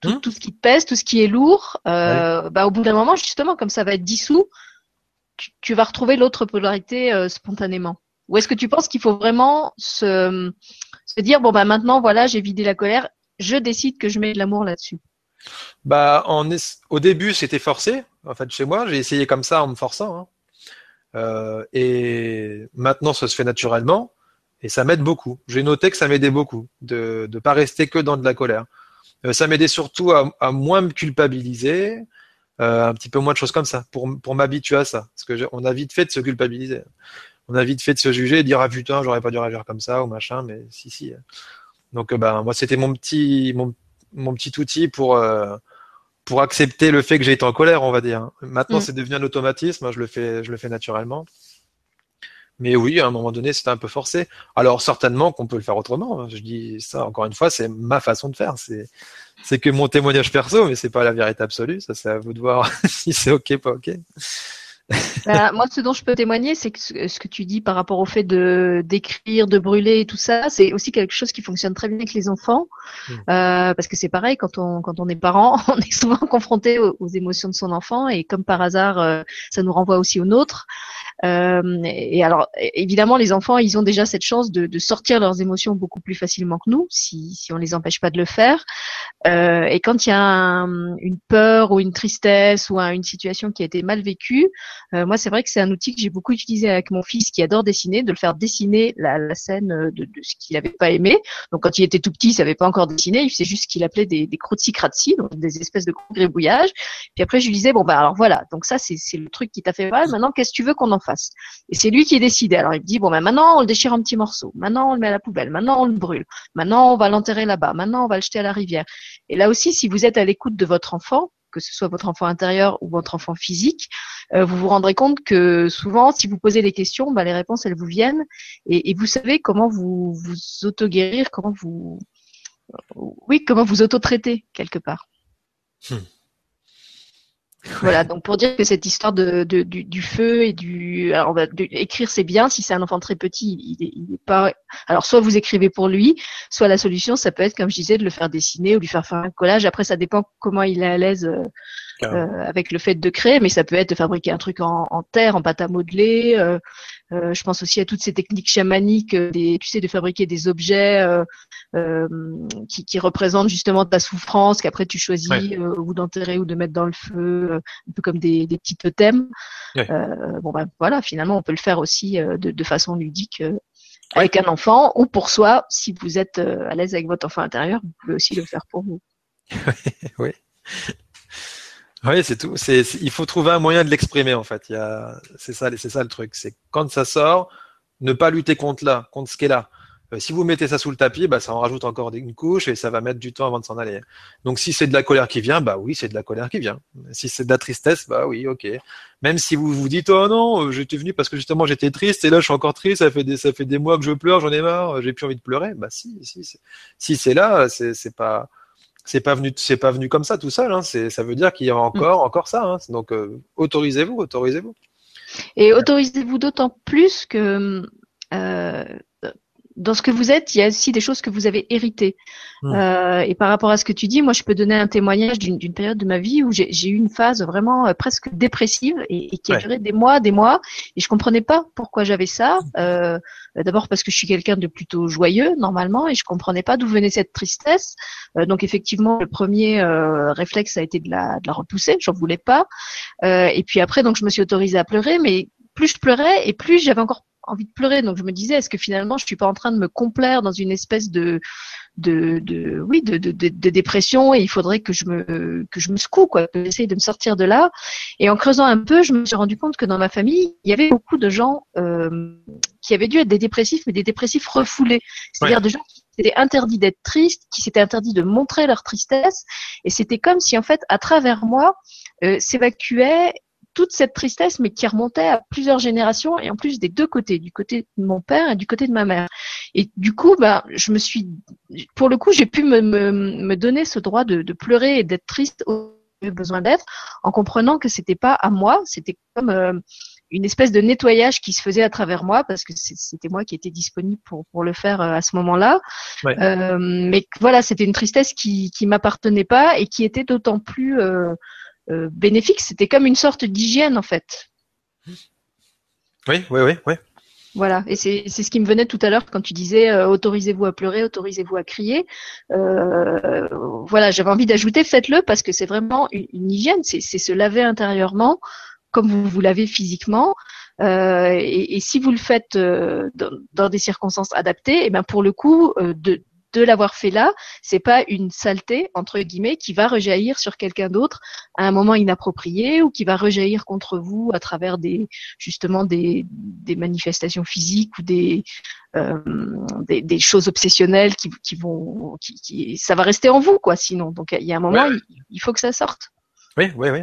tout, tout, ce qui te pèse, tout ce qui est lourd, euh, bah, au bout d'un moment, justement, comme ça va être dissous, tu, tu vas retrouver l'autre polarité euh, spontanément. Ou est-ce que tu penses qu'il faut vraiment se, se dire bon bah maintenant voilà j'ai vidé la colère, je décide que je mets de l'amour là-dessus? Bah en au début c'était forcé en fait chez moi j'ai essayé comme ça en me forçant hein. euh, et maintenant ça se fait naturellement et ça m'aide beaucoup. J'ai noté que ça m'aidait beaucoup de ne pas rester que dans de la colère. Euh, ça m'aidait surtout à, à, moins me culpabiliser, euh, un petit peu moins de choses comme ça, pour, pour m'habituer à ça. Parce que on a vite fait de se culpabiliser. On a vite fait de se juger et de dire ah putain j'aurais pas dû réagir comme ça ou machin, mais si si. Donc euh, ben moi c'était mon petit mon, mon petit outil pour pour accepter le fait que j'ai été en colère, on va dire. Maintenant, mm. c'est devenu un automatisme. Je le fais, je le fais naturellement. Mais oui, à un moment donné, c'était un peu forcé. Alors certainement qu'on peut le faire autrement. Hein. Je dis ça encore une fois, c'est ma façon de faire. C'est c'est que mon témoignage perso, mais c'est pas la vérité absolue. Ça, c'est à vous de voir si c'est ok, pas ok. Bah, moi, ce dont je peux témoigner, c'est que ce que tu dis par rapport au fait de d'écrire, de brûler et tout ça, c'est aussi quelque chose qui fonctionne très bien avec les enfants, mmh. euh, parce que c'est pareil quand on quand on est parent, on est souvent confronté aux, aux émotions de son enfant et comme par hasard, euh, ça nous renvoie aussi aux nôtres. Euh, et alors, évidemment, les enfants, ils ont déjà cette chance de, de, sortir leurs émotions beaucoup plus facilement que nous, si, si on les empêche pas de le faire. Euh, et quand il y a une peur ou une tristesse ou une situation qui a été mal vécue, euh, moi, c'est vrai que c'est un outil que j'ai beaucoup utilisé avec mon fils qui adore dessiner, de le faire dessiner la, la scène de, de ce qu'il n'avait pas aimé. Donc, quand il était tout petit, il savait pas encore dessiner, il faisait juste ce qu'il appelait des, des crotti donc des espèces de gribouillages. Puis après, je lui disais, bon, bah alors voilà, donc ça, c'est le truc qui t'a fait mal. Maintenant, qu'est-ce que tu veux qu'on en face. Et c'est lui qui est décidé. Alors il me dit bon ben maintenant on le déchire en petits morceaux, maintenant on le met à la poubelle, maintenant on le brûle, maintenant on va l'enterrer là-bas, maintenant on va le jeter à la rivière. Et là aussi, si vous êtes à l'écoute de votre enfant, que ce soit votre enfant intérieur ou votre enfant physique, euh, vous vous rendrez compte que souvent, si vous posez des questions, ben, les réponses elles vous viennent et, vous savez comment vous vous auto-guérir, comment vous, oui, comment vous auto-traiter quelque part. Hmm. Voilà, donc pour dire que cette histoire de, de du, du, feu et du, alors va écrire c'est bien si c'est un enfant très petit, il, il est pas. Alors soit vous écrivez pour lui, soit la solution ça peut être comme je disais de le faire dessiner ou lui faire faire un collage. Après ça dépend comment il est à l'aise euh, euh avec le fait de créer, mais ça peut être de fabriquer un truc en, en terre, en pâte à modeler. Euh, Euh, je pense aussi à toutes ces techniques chamaniques, euh, des, tu sais, de fabriquer des objets euh, qui, qui, représentent justement ta souffrance, qu'après tu choisis ou d'enterrer ou de mettre dans le feu, un peu comme des, des petits totems. bon ben voilà, finalement on peut le faire aussi de, de façon ludique avec un enfant ou pour soi, si vous êtes à l'aise avec votre enfant intérieur, vous pouvez aussi le faire pour vous. oui. Oui, c'est tout. C'est, il faut trouver un moyen de l'exprimer en fait. Il y a, c'est ça, c'est ça le truc. C'est quand ça sort, ne pas lutter contre là, contre ce qui est là. Euh, si vous mettez ça sous le tapis, bah, ça en rajoute encore une couche et ça va mettre du temps avant de s'en aller. Donc si c'est de la colère qui vient, bah oui, c'est de la colère qui vient. Si c'est de la tristesse, bah oui, ok. Même si vous vous dites oh non, j'étais venu parce que justement j'étais triste et là je suis encore triste, ça fait des ça fait des mois que je pleure, j'en ai marre, j'ai plus envie de pleurer. Bah si, si, si c'est là, c'est c'est pas c'est pas venu c'est pas venu comme ça tout seul hein. c'est ça veut dire qu'il y a encore mm. encore ça hein. donc euh, autorisez-vous autorisez-vous et autorisez-vous d'autant plus que euh, dans ce que vous êtes, il y a aussi des choses que vous avez héritées. Hmm. Euh, et par rapport à ce que tu dis, moi, je peux donner un témoignage d'une période de ma vie où j'ai eu une phase vraiment euh, presque dépressive et, qui a duré des mois, des mois, et je comprenais pas pourquoi j'avais ça. Euh, D'abord parce que je suis quelqu'un de plutôt joyeux normalement, et je comprenais pas d'où venait cette tristesse. Euh, donc effectivement, le premier euh, réflexe a été de la, de la repousser. J'en voulais pas. et puis après, donc je me suis autorisée à pleurer, mais plus je pleurais et plus j'avais encore envie de pleurer. Donc je me disais, est-ce que finalement je suis pas en train de me complaire dans une espèce de de, de oui de, de, de, dépression et il faudrait que je me que je me secoue quoi, que j'essaye de me sortir de là. Et en creusant un peu, je me suis rendu compte que dans ma famille, il y avait beaucoup de gens euh, qui avaient dû être des dépressifs, mais des dépressifs refoulés, c'est-à-dire des gens qui s'étaient interdits d'être tristes, qui s'étaient interdits de montrer leur tristesse, et c'était comme si en fait à travers moi euh, s'évacuait toute cette tristesse, mais qui remontait à plusieurs générations et en plus des deux côtés, du côté de mon père et du côté de ma mère. Et du coup, bah, je me suis, pour le coup, j'ai pu me, me, me, donner ce droit de, de pleurer et d'être triste au besoin d'être, en comprenant que c'était pas à moi, c'était comme euh, une espèce de nettoyage qui se faisait à travers moi parce que c'était moi qui étais disponible pour, pour le faire euh, à ce moment-là. Euh, mais voilà, c'était une tristesse qui qui m'appartenait pas et qui était d'autant plus euh, euh, bénéfique. C'était comme une sorte d'hygiène en fait. Oui, oui, oui, oui. Voilà, et c'est ce qui me venait tout à l'heure quand tu disais euh, autorisez-vous à pleurer, autorisez-vous à crier. Euh, voilà, j'avais envie d'ajouter faites-le parce que c'est vraiment une, hygiène, c'est se laver intérieurement comme vous vous lavez physiquement. Et, et, si vous le faites dans, dans, des circonstances adaptées, et eh ben pour le coup, de, de l'avoir fait là, c'est pas une saleté entre guillemets qui va rejaillir sur quelqu'un d'autre à un moment inapproprié ou qui va rejaillir contre vous à travers des justement des, des manifestations physiques ou des, euh, des, choses obsessionnelles qui, qui vont qui, ça va rester en vous quoi sinon donc il y a un moment il, faut que ça sorte. Oui oui oui.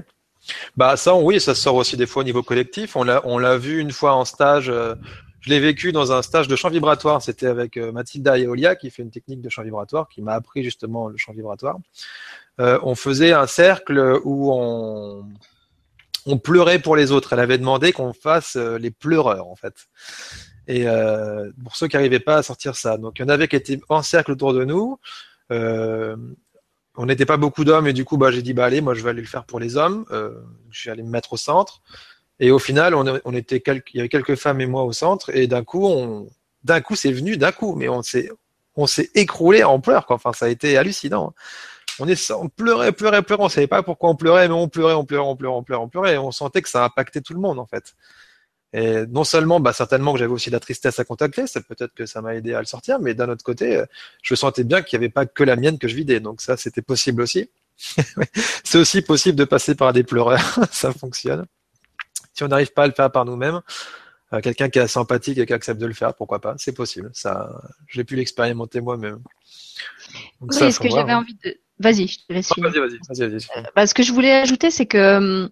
Bah ça oui ça sort aussi des fois au niveau collectif on l'a on l'a vu une fois en stage euh, je l'ai vécu dans un stage de chant vibratoire. C'était avec euh, Mathilda Eolia qui fait une technique de chant vibratoire, qui m'a appris justement le chant vibratoire. Euh, on faisait un cercle où on, pleurait pour les autres. Elle avait demandé qu'on fasse euh, les pleureurs en fait. Et pour ceux qui n'arrivaient pas à sortir ça, donc il y en avait qui étaient en cercle autour de nous. On n'était pas beaucoup d'hommes et du coup bah j'ai dit bah allez moi je vais aller le faire pour les hommes. je suis allé me mettre au centre. Et au final, on, était quelques, il y avait quelques femmes et moi au centre, et d'un coup, on, d'un coup, c'est venu d'un coup, mais on s'est, on s'est écroulé en pleurs, quoi. Enfin, ça a été hallucinant. On est, on pleurait, pleurait, pleurait. On savait pas pourquoi on pleurait, mais on pleurait, on pleurait, on pleurait, on pleurait, on pleurait. On sentait que ça impactait tout le monde, en fait. Et non seulement, bah, certainement que j'avais aussi de la tristesse à contacter, peut-être que ça m'a aidé à le sortir, mais d'un autre côté, je sentais bien qu'il n'y avait pas que la mienne que je vidais. Donc ça, c'était possible aussi. c'est aussi possible de passer par des pleureurs. ça fonctionne. Si on n'arrive pas à le faire par nous-mêmes, euh, quelqu'un qui est assez empathique et qui accepte de le faire, pourquoi pas? C'est possible. Ça, j'ai pu l'expérimenter moi-même. oui, ce que j'avais envie de. Vas-y, je te laisse Vas-y, vas-y, vas-y. Vas euh, bah, ce que je voulais ajouter, c'est que hum,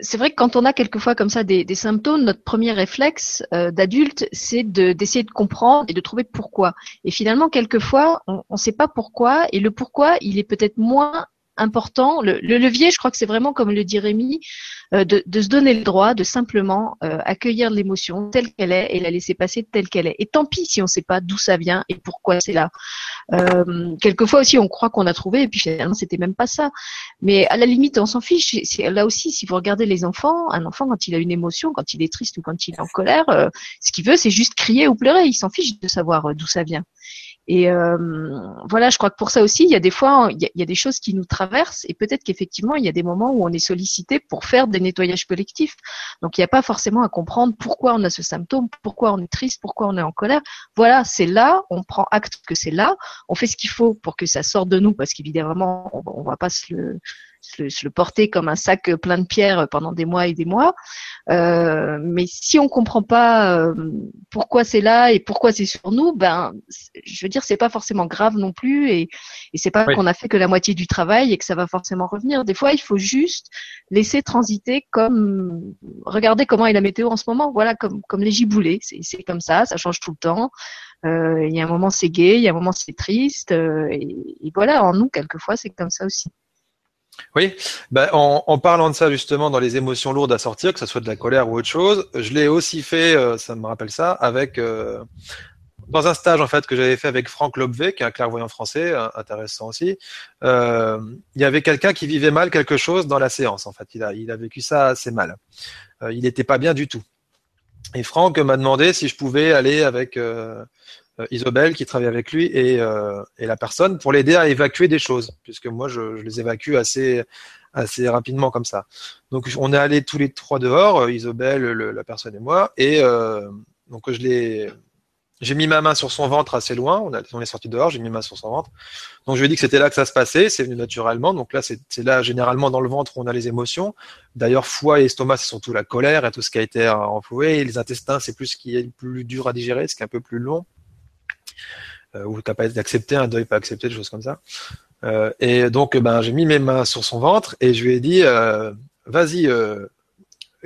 c'est vrai que quand on a quelquefois comme ça des, des symptômes, notre premier réflexe euh, d'adulte, c'est d'essayer de comprendre et de trouver pourquoi. Et finalement, quelquefois, on ne sait pas pourquoi, et le pourquoi, il est peut-être moins important. Le, levier, je crois que c'est vraiment, comme le dit Rémi, euh, de, se donner le droit de simplement euh, accueillir l'émotion telle qu'elle est et la laisser passer telle qu'elle est. Et tant pis si on ne sait pas d'où ça vient et pourquoi c'est là. Euh, quelquefois aussi, on croit qu'on a trouvé et puis finalement, c'était même pas ça. Mais à la limite, on s'en fiche. Là aussi, si vous regardez les enfants, un enfant quand il a une émotion, quand il est triste ou quand il est en colère, ce qu'il veut, c'est juste crier ou pleurer. Il s'en fiche de savoir d'où ça vient. Et euh, voilà, je crois que pour ça aussi, il y a des fois, il y a, des choses qui nous traversent et peut-être qu'effectivement, il y a des moments où on est sollicité pour faire des nettoyages collectifs. Donc, il n'y a pas forcément à comprendre pourquoi on a ce symptôme, pourquoi on est triste, pourquoi on est en colère. Voilà, c'est là, on prend acte que c'est là, on fait ce qu'il faut pour que ça sorte de nous parce qu'évidemment, on, ne va pas se le, se, le porter comme un sac plein de pierres pendant des mois et des mois. Euh, mais si on comprend pas euh, pourquoi c'est là et pourquoi c'est sur nous, ben, je veux dire, c'est pas forcément grave non plus, et, et c'est pas qu'on a fait que la moitié du travail et que ça va forcément revenir. Des fois, il faut juste laisser transiter comme regardez comment est la météo en ce moment. Voilà, comme comme les giboulées, c'est comme ça, ça change tout le temps. Euh, il y a un moment c'est gai, il y a un moment c'est triste, et, et voilà, en nous quelquefois c'est comme ça aussi. Oui, ben, en, parlant de ça justement dans les émotions lourdes à sortir, que ce soit de la colère ou autre chose, je l'ai aussi fait, euh, ça me rappelle ça, avec euh, dans un stage en fait que j'avais fait avec Franck Lobvé, qui est un clairvoyant français, intéressant aussi. Euh, il y avait quelqu'un qui vivait mal quelque chose dans la séance en fait. Il a, il a vécu ça assez mal. il n'était pas bien du tout. Et Franck m'a demandé si je pouvais aller avec euh, Isobel qui travaille avec lui et, euh, et la personne pour l'aider à évacuer des choses, puisque moi je, les évacue assez assez rapidement comme ça. Donc on est allés tous les trois dehors, euh, Isobel, la personne et moi, et donc je l'ai j'ai mis ma main sur son ventre assez loin. On, est sorti dehors, j'ai mis ma main sur son ventre. Donc je lui ai dit que c'était là que ça se passait. C'est venu naturellement. Donc là, c'est là généralement dans le ventre où on a les émotions. D'ailleurs, foie et estomac, c'est surtout la colère et tout ce qui a été enfoué. Et les intestins, c'est plus ce qui est plus dur à digérer, ce qui est un peu plus long euh, ou capable d'accepter un deuil pas accepté, des choses comme ça. Euh, et donc, ben, j'ai mis mes mains sur son ventre et je lui ai dit, euh, vas-y,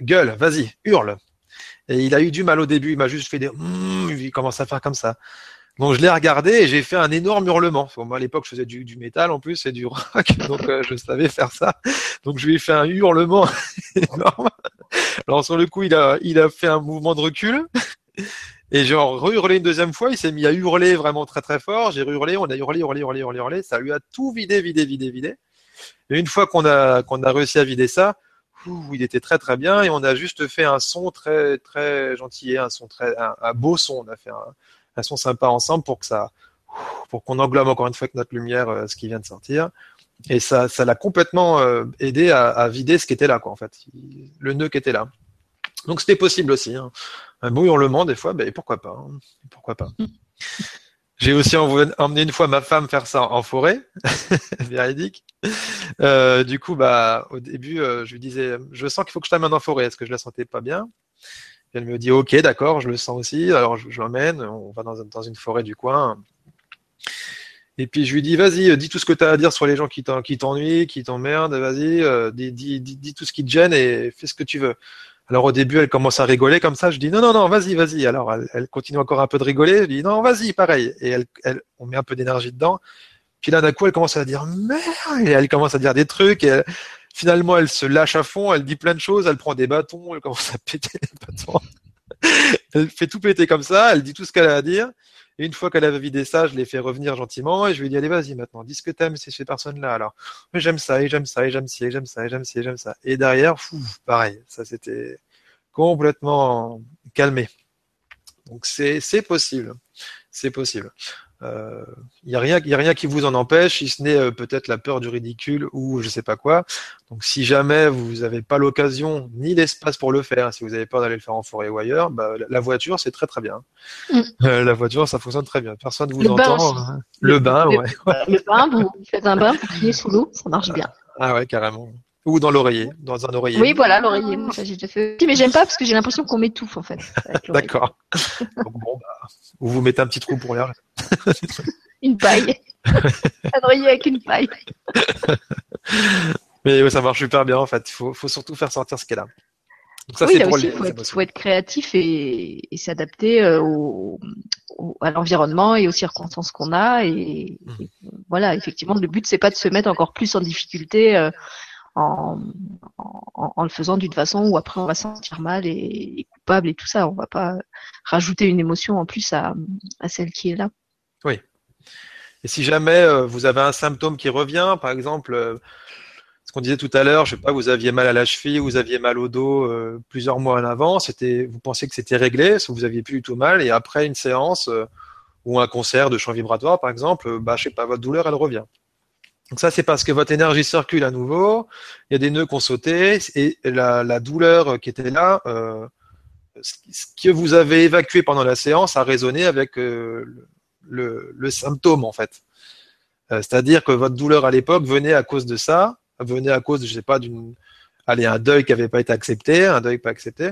gueule, vas-y, hurle. Et il a eu du mal au début, il m'a juste fait des, mmh, il commence à faire comme ça. Donc je l'ai regardé et j'ai fait un énorme hurlement. Moi à l'époque je faisais du, métal en plus et du rock, donc je savais faire ça. Donc je lui ai fait un hurlement énorme. Alors sur le coup il a il a fait un mouvement de recul et j'ai hurlé une deuxième fois, il s'est mis à hurler vraiment très très fort. J'ai hurlé, on a hurlé, hurlé, hurlé, hurlé, hurlé. Ça lui a tout vidé, vidé, vidé, vidé. Et une fois qu'on a qu'on a réussi à vider ça, il était très très bien et on a juste fait un son très très gentil, un son très un, beau son. On a fait un, son sympa ensemble pour que ça pour qu'on englobe encore une fois avec notre lumière euh, ce qui vient de sortir. Et ça ça l'a complètement euh, aidé à, à, vider ce qui était là quoi en fait, le nœud qui était là. Donc c'était possible aussi. Hein. Un beau hurlement des fois, ben, pourquoi pas hein. Pourquoi pas J'ai aussi emmené une fois ma femme faire ça en forêt, véridique. Euh, du coup, bah, au début, euh, je lui disais, je sens qu'il faut que je t'amène en forêt. Est-ce que je la sentais pas bien? Elle me dit, ok, d'accord, je le sens aussi. Alors je, l'emmène, on va dans, dans, une forêt du coin. Et puis je lui dis, vas-y, dis tout ce que tu as à dire sur les gens qui t'ennuient, qui t'emmerdent, vas-y, euh, dis, dis, dis, tout ce qui te gêne et fais ce que tu veux. Alors au début, elle commence à rigoler comme ça. Je dis non, non, non, vas-y, vas-y. Alors elle, continue encore un peu de rigoler. Je dis non, vas-y, pareil. Et elle, on met un peu d'énergie dedans. Puis là, d'un coup, elle commence à dire merde. Et elle commence à dire des trucs. Et finalement, elle se lâche à fond. Elle dit plein de choses. Elle prend des bâtons. Elle commence à péter les bâtons. elle fait tout péter comme ça. Elle dit tout ce qu'elle a à dire. Et une fois qu'elle avait vidé ça, je l'ai fait revenir gentiment et je lui ai dit allez vas-y maintenant, dis ce que t'aimes ces personnes-là. Alors, j'aime ça et j'aime ça et j'aime ci et j'aime ça et j'aime ci et j'aime ça. Et derrière, fou, pareil, ça c'était complètement calmé. Donc c'est possible, c'est possible. Il euh, n'y a rien, y a rien qui vous en empêche, si ce n'est euh, peut-être la peur du ridicule ou je sais pas quoi. Donc, si jamais vous n'avez pas l'occasion ni l'espace pour le faire, si vous avez peur d'aller le faire en forêt ou ailleurs, bah, la voiture c'est très très bien. Mm. Euh, la voiture, ça fonctionne très bien. Personne ne vous entend. Hein. Le, bain, ouais. Le bain, vous faites un bain, vous criez sous l'eau, ça marche bien. Ah ouais, carrément. Ou dans l'oreiller, dans un oreiller. Oui, voilà, l'oreiller. J'ai déjà fait. Mais j'aime pas parce que j'ai l'impression qu'on m'étouffe en fait. D'accord. bon, bah, ou vous mettez un petit trou pour l'air. une paille. un oreiller avec une paille. Mais ça marche super bien en fait. Il faut, faut surtout faire sortir ce qu'elle a. Donc ça, oui, là aussi, il faut, faut, être créatif et, et s'adapter euh, au, à l'environnement et aux circonstances qu'on a. Et, mmh. voilà, effectivement, le but c'est pas de se mettre encore plus en difficulté euh, en, le faisant d'une façon où après on va se sentir mal et, coupable et tout ça. On va pas rajouter une émotion en plus à, à celle qui est là. Oui. Et si jamais euh, vous avez un symptôme qui revient, par exemple, euh, ce qu'on disait tout à l'heure, je sais pas, vous aviez mal à la cheville, vous aviez mal au dos plusieurs mois en avant, c'était, vous pensez que c'était réglé, vous aviez plus du tout mal, et après une séance ou un concert de chant vibratoire, par exemple, bah, je sais pas, votre douleur, elle revient. Donc ça, c'est parce que votre énergie circule à nouveau, il y a des nœuds qui ont sauté, et la, douleur qui était là, euh, ce que vous avez évacué pendant la séance a résonné avec euh, le, symptôme, en fait. Euh, c'est-à-dire que votre douleur à l'époque venait à cause de ça, venait à cause, je sais pas, d'une, allez, un deuil qui n'avait pas été accepté, un deuil pas accepté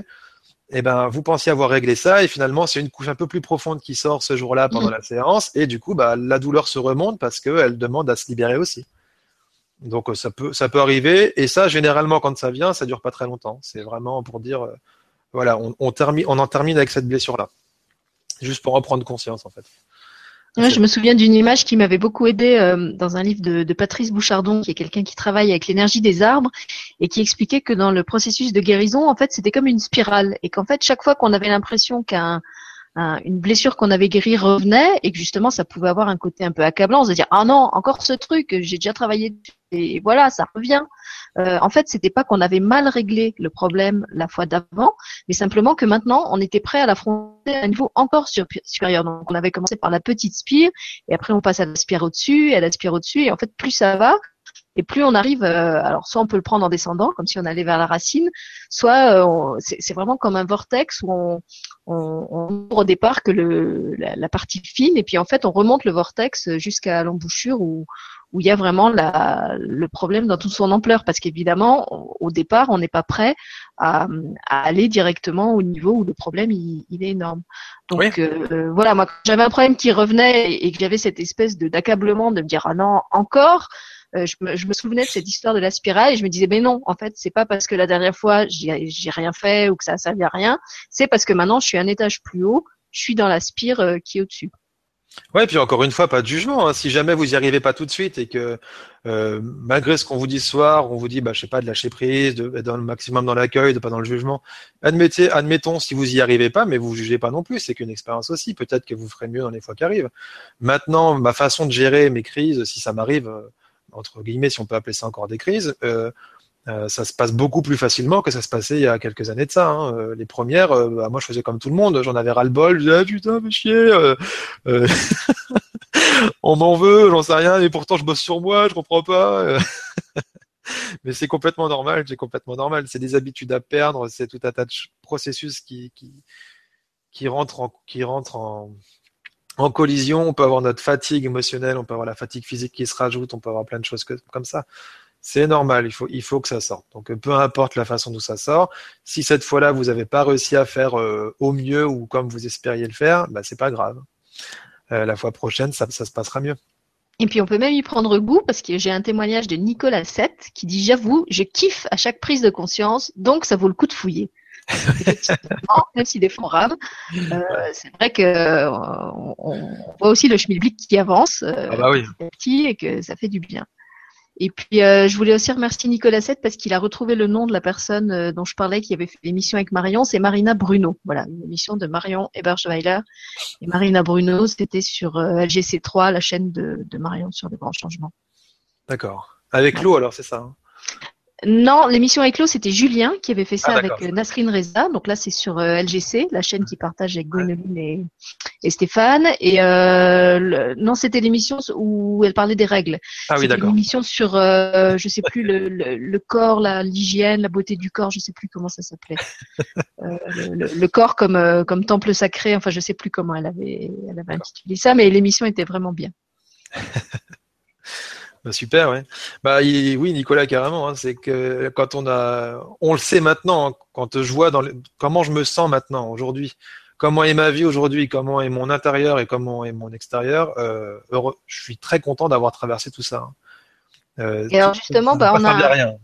eh ben, vous pensiez avoir réglé ça et finalement c'est une couche un peu plus profonde qui sort ce jour-là pendant mm. la séance et du coup bah, la douleur se remonte parce qu'elle demande à se libérer aussi. Donc euh, ça peut ça peut arriver. Et ça généralement quand ça vient ça dure pas très longtemps. C'est vraiment pour dire euh, voilà on, on, termine on en termine avec cette blessure là juste pour en prendre conscience en fait. Je me souviens d'une image qui m'avait beaucoup aidé euh, dans un livre de, de, Patrice Bouchardon, qui est quelqu'un qui travaille avec l'énergie des arbres, et qui expliquait que dans le processus de guérison, en fait, c'était comme une spirale, et qu'en fait, chaque fois qu'on avait l'impression qu'un une blessure qu'on avait guérie revenait, et que justement, ça pouvait avoir un côté un peu accablant, se dire ah non, encore ce truc, j'ai déjà travaillé, et voilà, ça revient. Euh, en fait, c'était pas qu'on avait mal réglé le problème la fois d'avant, mais simplement que maintenant, on était prêt à l'affronter à un niveau encore supérieur. Donc, on avait commencé par la petite spire, et après, on passe à la spire au-dessus, et à la spire au-dessus, et en fait, plus ça va, et plus on arrive, euh, alors soit on peut le prendre en descendant, comme si on allait vers la racine, soit euh, c'est vraiment comme un vortex où on, on, on ouvre au départ que le, la, la, partie fine, et puis en fait on remonte le vortex jusqu'à l'embouchure où, où il y a vraiment la, le problème dans toute son ampleur, parce qu'évidemment, au départ, on n'est pas prêt à, à, aller directement au niveau où le problème il, il est énorme. Donc euh, voilà, moi j'avais un problème qui revenait et, que j'avais cette espèce de d'accablement de me dire ah non encore. Euh, je, me, souvenais de cette histoire de la spirale et je me disais mais non en fait c'est pas parce que la dernière fois j'ai rien fait ou que ça a servi à rien c'est parce que maintenant je suis un étage plus haut je suis dans la spire euh, qui est au-dessus Ouais, puis encore une fois, pas de jugement. Hein. Si jamais vous y arrivez pas tout de suite et que euh, malgré ce qu'on vous dit ce soir, on vous dit, bah, je sais pas, de lâcher prise, de dans le maximum dans l'accueil, de pas dans le jugement. Admettez, admettons si vous y arrivez pas, mais vous jugez pas non plus. C'est qu'une expérience aussi. Peut-être que vous ferez mieux dans les fois qui arrivent. Maintenant, ma façon de gérer mes crises, si ça m'arrive, entre guillemets, si on peut appeler ça encore des crises, euh, euh, ça se passe beaucoup plus facilement que ça se passait il y a quelques années de ça. Hein. Euh, les premières, bah, moi je faisais comme tout le monde, j'en avais ras le bol, je disais ah, putain mais chier, on m'en veut, j'en sais rien, et pourtant je bosse sur moi, je comprends pas. mais c'est complètement normal, c'est complètement normal. C'est des habitudes à perdre, c'est tout un tas de processus qui qui qui en qui rentrent en en collision. On peut avoir notre fatigue émotionnelle, on peut avoir la fatigue physique qui se rajoute, on peut avoir plein de choses comme ça. C'est normal, il faut, il faut que ça sorte. Donc peu importe la façon dont ça sort, si cette fois-là vous n'avez pas réussi à faire euh, au mieux ou comme vous espériez le faire, bah c'est pas grave. Euh, la fois prochaine, ça, ça se passera mieux. Et puis on peut même y prendre goût parce que j'ai un témoignage de Nicolas 7 qui dit j'avoue, je kiffe à chaque prise de conscience, donc ça vaut le coup de fouiller. même s'il est rame, euh, c'est vrai que on, voit aussi le schmilblick qui avance ah bah petit et que ça fait du bien. Et puis, euh, je voulais aussi remercier Nicolas Sette parce qu'il a retrouvé le nom de la personne euh, dont je parlais qui avait fait l'émission avec Marion. C'est Marina Bruno. Voilà, une émission de Marion Eberschweiler. Et Marina Bruno, c'était sur euh, LGC3, la chaîne de, de, Marion sur le grand changement. D'accord. Avec l'eau, alors, c'est ça hein? Non, l'émission avec l'eau, c'était Julien qui avait fait ça ah, avec euh, Nasrine Reza. Donc là, c'est sur euh, LGC, la chaîne qui partage avec Gwenoline et, et, Stéphane. Et euh, non, c'était l'émission où elle parlait des règles. Ah oui, d'accord. L'émission sur, euh, je sais plus, le, le, corps, l'hygiène, la, beauté du corps, je sais plus comment ça s'appelait. le, corps comme comme temple sacré. Enfin, je sais plus comment elle avait, elle avait intitulé ça, mais l'émission était vraiment bien. Bah, super, ouais. Bah oui, Nicolas, carrément. Hein, c'est que quand on a, on le sait maintenant. Hein, quand je vois dans comment je me sens maintenant, aujourd'hui, comment est ma vie aujourd'hui, comment est mon intérieur et comment est mon extérieur. Euh, heureux, je suis très content d'avoir traversé tout ça. Hein. Euh, et alors justement, bah, on a. Rien.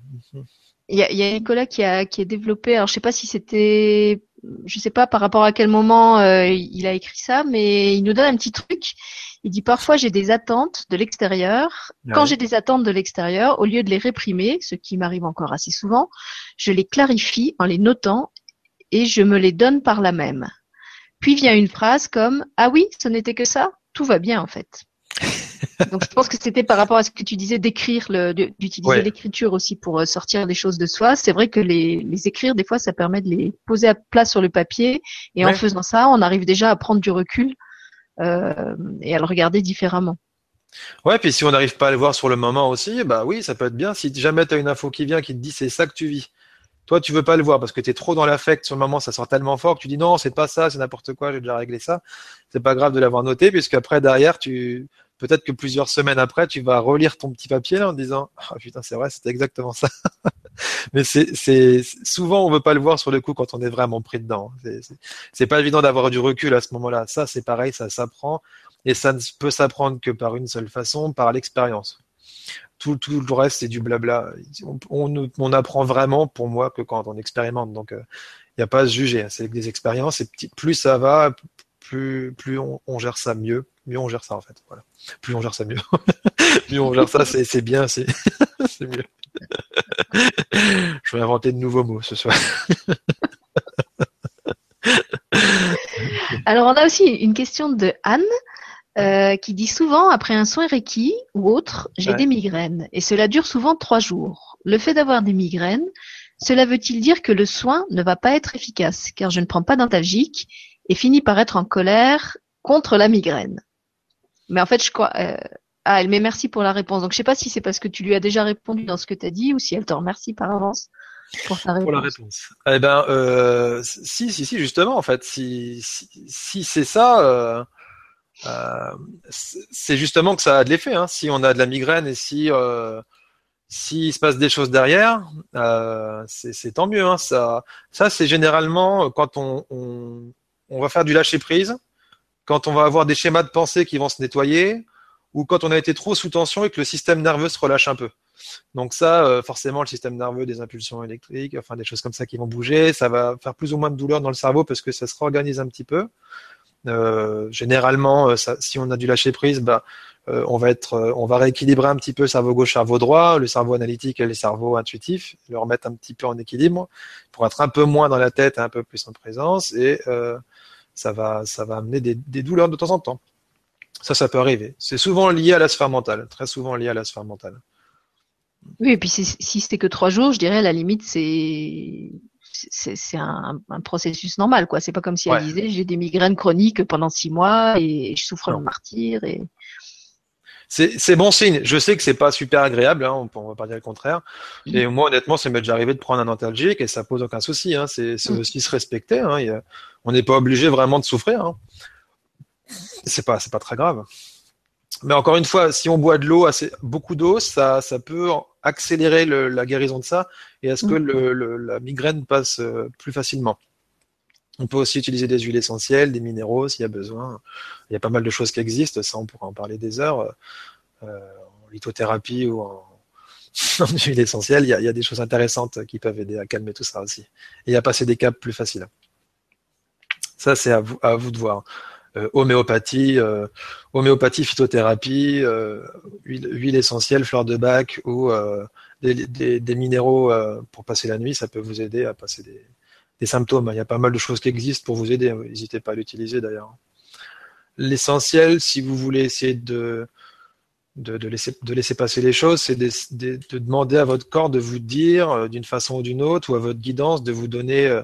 Il y, a, il y a Nicolas qui a qui a développé. Alors je sais pas si c'était, je sais pas par rapport à quel moment euh, il a écrit ça, mais il nous donne un petit truc Il dit parfois j'ai des attentes de l'extérieur. Quand j'ai des attentes de l'extérieur, au lieu de les réprimer, ce qui m'arrive encore assez souvent, je les clarifie en les notant et je me les donne par la même. Puis vient une phrase comme Ah oui, ce n'était que ça Tout va bien en fait. Donc je pense que c'était par rapport à ce que tu disais d'écrire, d'utiliser l'écriture aussi pour euh, sortir des choses de soi. C'est vrai que les, les, écrire, des fois, ça permet de les poser à plat sur le papier. Et en faisant ça, on arrive déjà à prendre du recul euh, et à le regarder différemment. Ouais, puis si on n'arrive pas à le voir sur le moment aussi, bah oui, ça peut être bien. Si jamais tu as une info qui vient qui te dit c'est ça que tu vis, toi tu veux pas le voir parce que tu es trop dans l'affect sur le moment, ça sort tellement fort que tu dis non, c'est pas ça, c'est n'importe quoi, j'ai déjà réglé ça. C'est pas grave de l'avoir noté puisque après derrière tu peut-être que plusieurs semaines après, tu vas relire ton petit papier là en disant ah putain c'est vrai c'était exactement ça. Mais c'est c'est souvent on veut pas le voir sur le coup quand on est vraiment pris dedans. C'est pas évident d'avoir du recul à ce moment-là. Ça c'est pareil, ça s'apprend et ça ne peut s'apprendre que par une seule façon, par l'expérience. Tout, tout le reste c'est du blabla. On, on, on, apprend vraiment pour moi que quand on expérimente. Donc il euh, n'y a pas à se juger. C'est des expériences et plus ça va, plus plus on, on gère ça mieux mieux on gère ça en fait. Voilà. Plus on gère ça, mieux. mieux on gère ça, c'est bien, c'est mieux. Je vais inventer de nouveaux mots ce soir. Alors on a aussi une question de Anne. Euh, qui dit souvent après un soin Reiki ou autre, j'ai des migraines et cela dure souvent trois jours. Le fait d'avoir des migraines, cela veut-il dire que le soin ne va pas être efficace? Car je ne prends pas d'antalgique et finis par être en colère contre la migraine mais en fait, je crois. Euh, ah, elle met merci pour la réponse. Donc, je sais pas si c'est parce que tu lui as déjà répondu dans ce que tu as dit ou si elle te remercie par avance pour sa réponse. Pour la réponse. Eh ben, euh, si, si, si, justement, en fait, si, si, c'est ça, euh, euh, c'est justement que ça a de l'effet. Hein. Si on a de la migraine et si euh, s'il se passe des choses derrière, euh, c'est tant mieux. Hein. Ça, ça c'est généralement quand on, on, on va faire du lâcher prise quand on va avoir des schémas de pensée qui vont se nettoyer, ou quand on a été trop sous tension et que le système nerveux se relâche un peu. Donc ça, euh, forcément, le système nerveux, des impulsions électriques, enfin des choses comme ça qui vont bouger, ça va faire plus ou moins de douleur dans le cerveau parce que ça se réorganise un petit peu. Euh, généralement, euh, si on a du lâcher prise, bah, on va être, on va rééquilibrer un petit peu le cerveau gauche, cerveau droit, le cerveau analytique et le cerveau intuitif, le remettre un petit peu en équilibre pour être un peu moins dans la tête et un peu plus en présence et ça va, ça va amener des, des, douleurs de temps en temps. Ça, ça peut arriver. C'est souvent lié à la sphère mentale, très souvent lié à la sphère mentale. Oui, et puis si, c'était que trois jours, je dirais à la limite c'est c'est un, un, processus normal, quoi. C'est pas comme si elle disait j'ai des migraines chroniques pendant six mois et je souffre de martyr et c'est bon signe. Je sais que c'est pas super agréable, hein, on, va pas dire le contraire. Et moi, honnêtement, ça m'est déjà arrivé de prendre un antalgique et ça pose aucun souci. Hein. C'est mm. aussi se respecter. Hein. on n'est pas obligé vraiment de souffrir. Hein. C'est pas, c'est pas très grave. Mais encore une fois, si on boit de l'eau, assez beaucoup d'eau, ça, ça peut accélérer le, la guérison de ça et à ce que mm. le, la migraine passe euh, plus facilement. On peut aussi utiliser des huiles essentielles, des minéraux s'il y a besoin. Il y a pas mal de choses qui existent, ça on pourra en parler des heures. Euh, en lithothérapie ou en, huile essentielle, il y, a, des choses intéressantes qui peuvent aider à calmer tout ça aussi. Et à passer des caps plus faciles. Ça c'est à vous, de voir. Euh, homéopathie, euh, homéopathie, phytothérapie, huile, essentielle, fleur de bac ou des, minéraux pour passer la nuit, ça peut vous aider à passer des, des symptômes. Il y a pas mal de choses qui existent pour vous aider. N'hésitez pas à l'utiliser d'ailleurs. L'essentiel, si vous voulez essayer de, laisser, passer les choses, c'est de, demander à votre corps de vous dire euh, d'une façon ou d'une autre, ou à votre guidance de vous donner euh,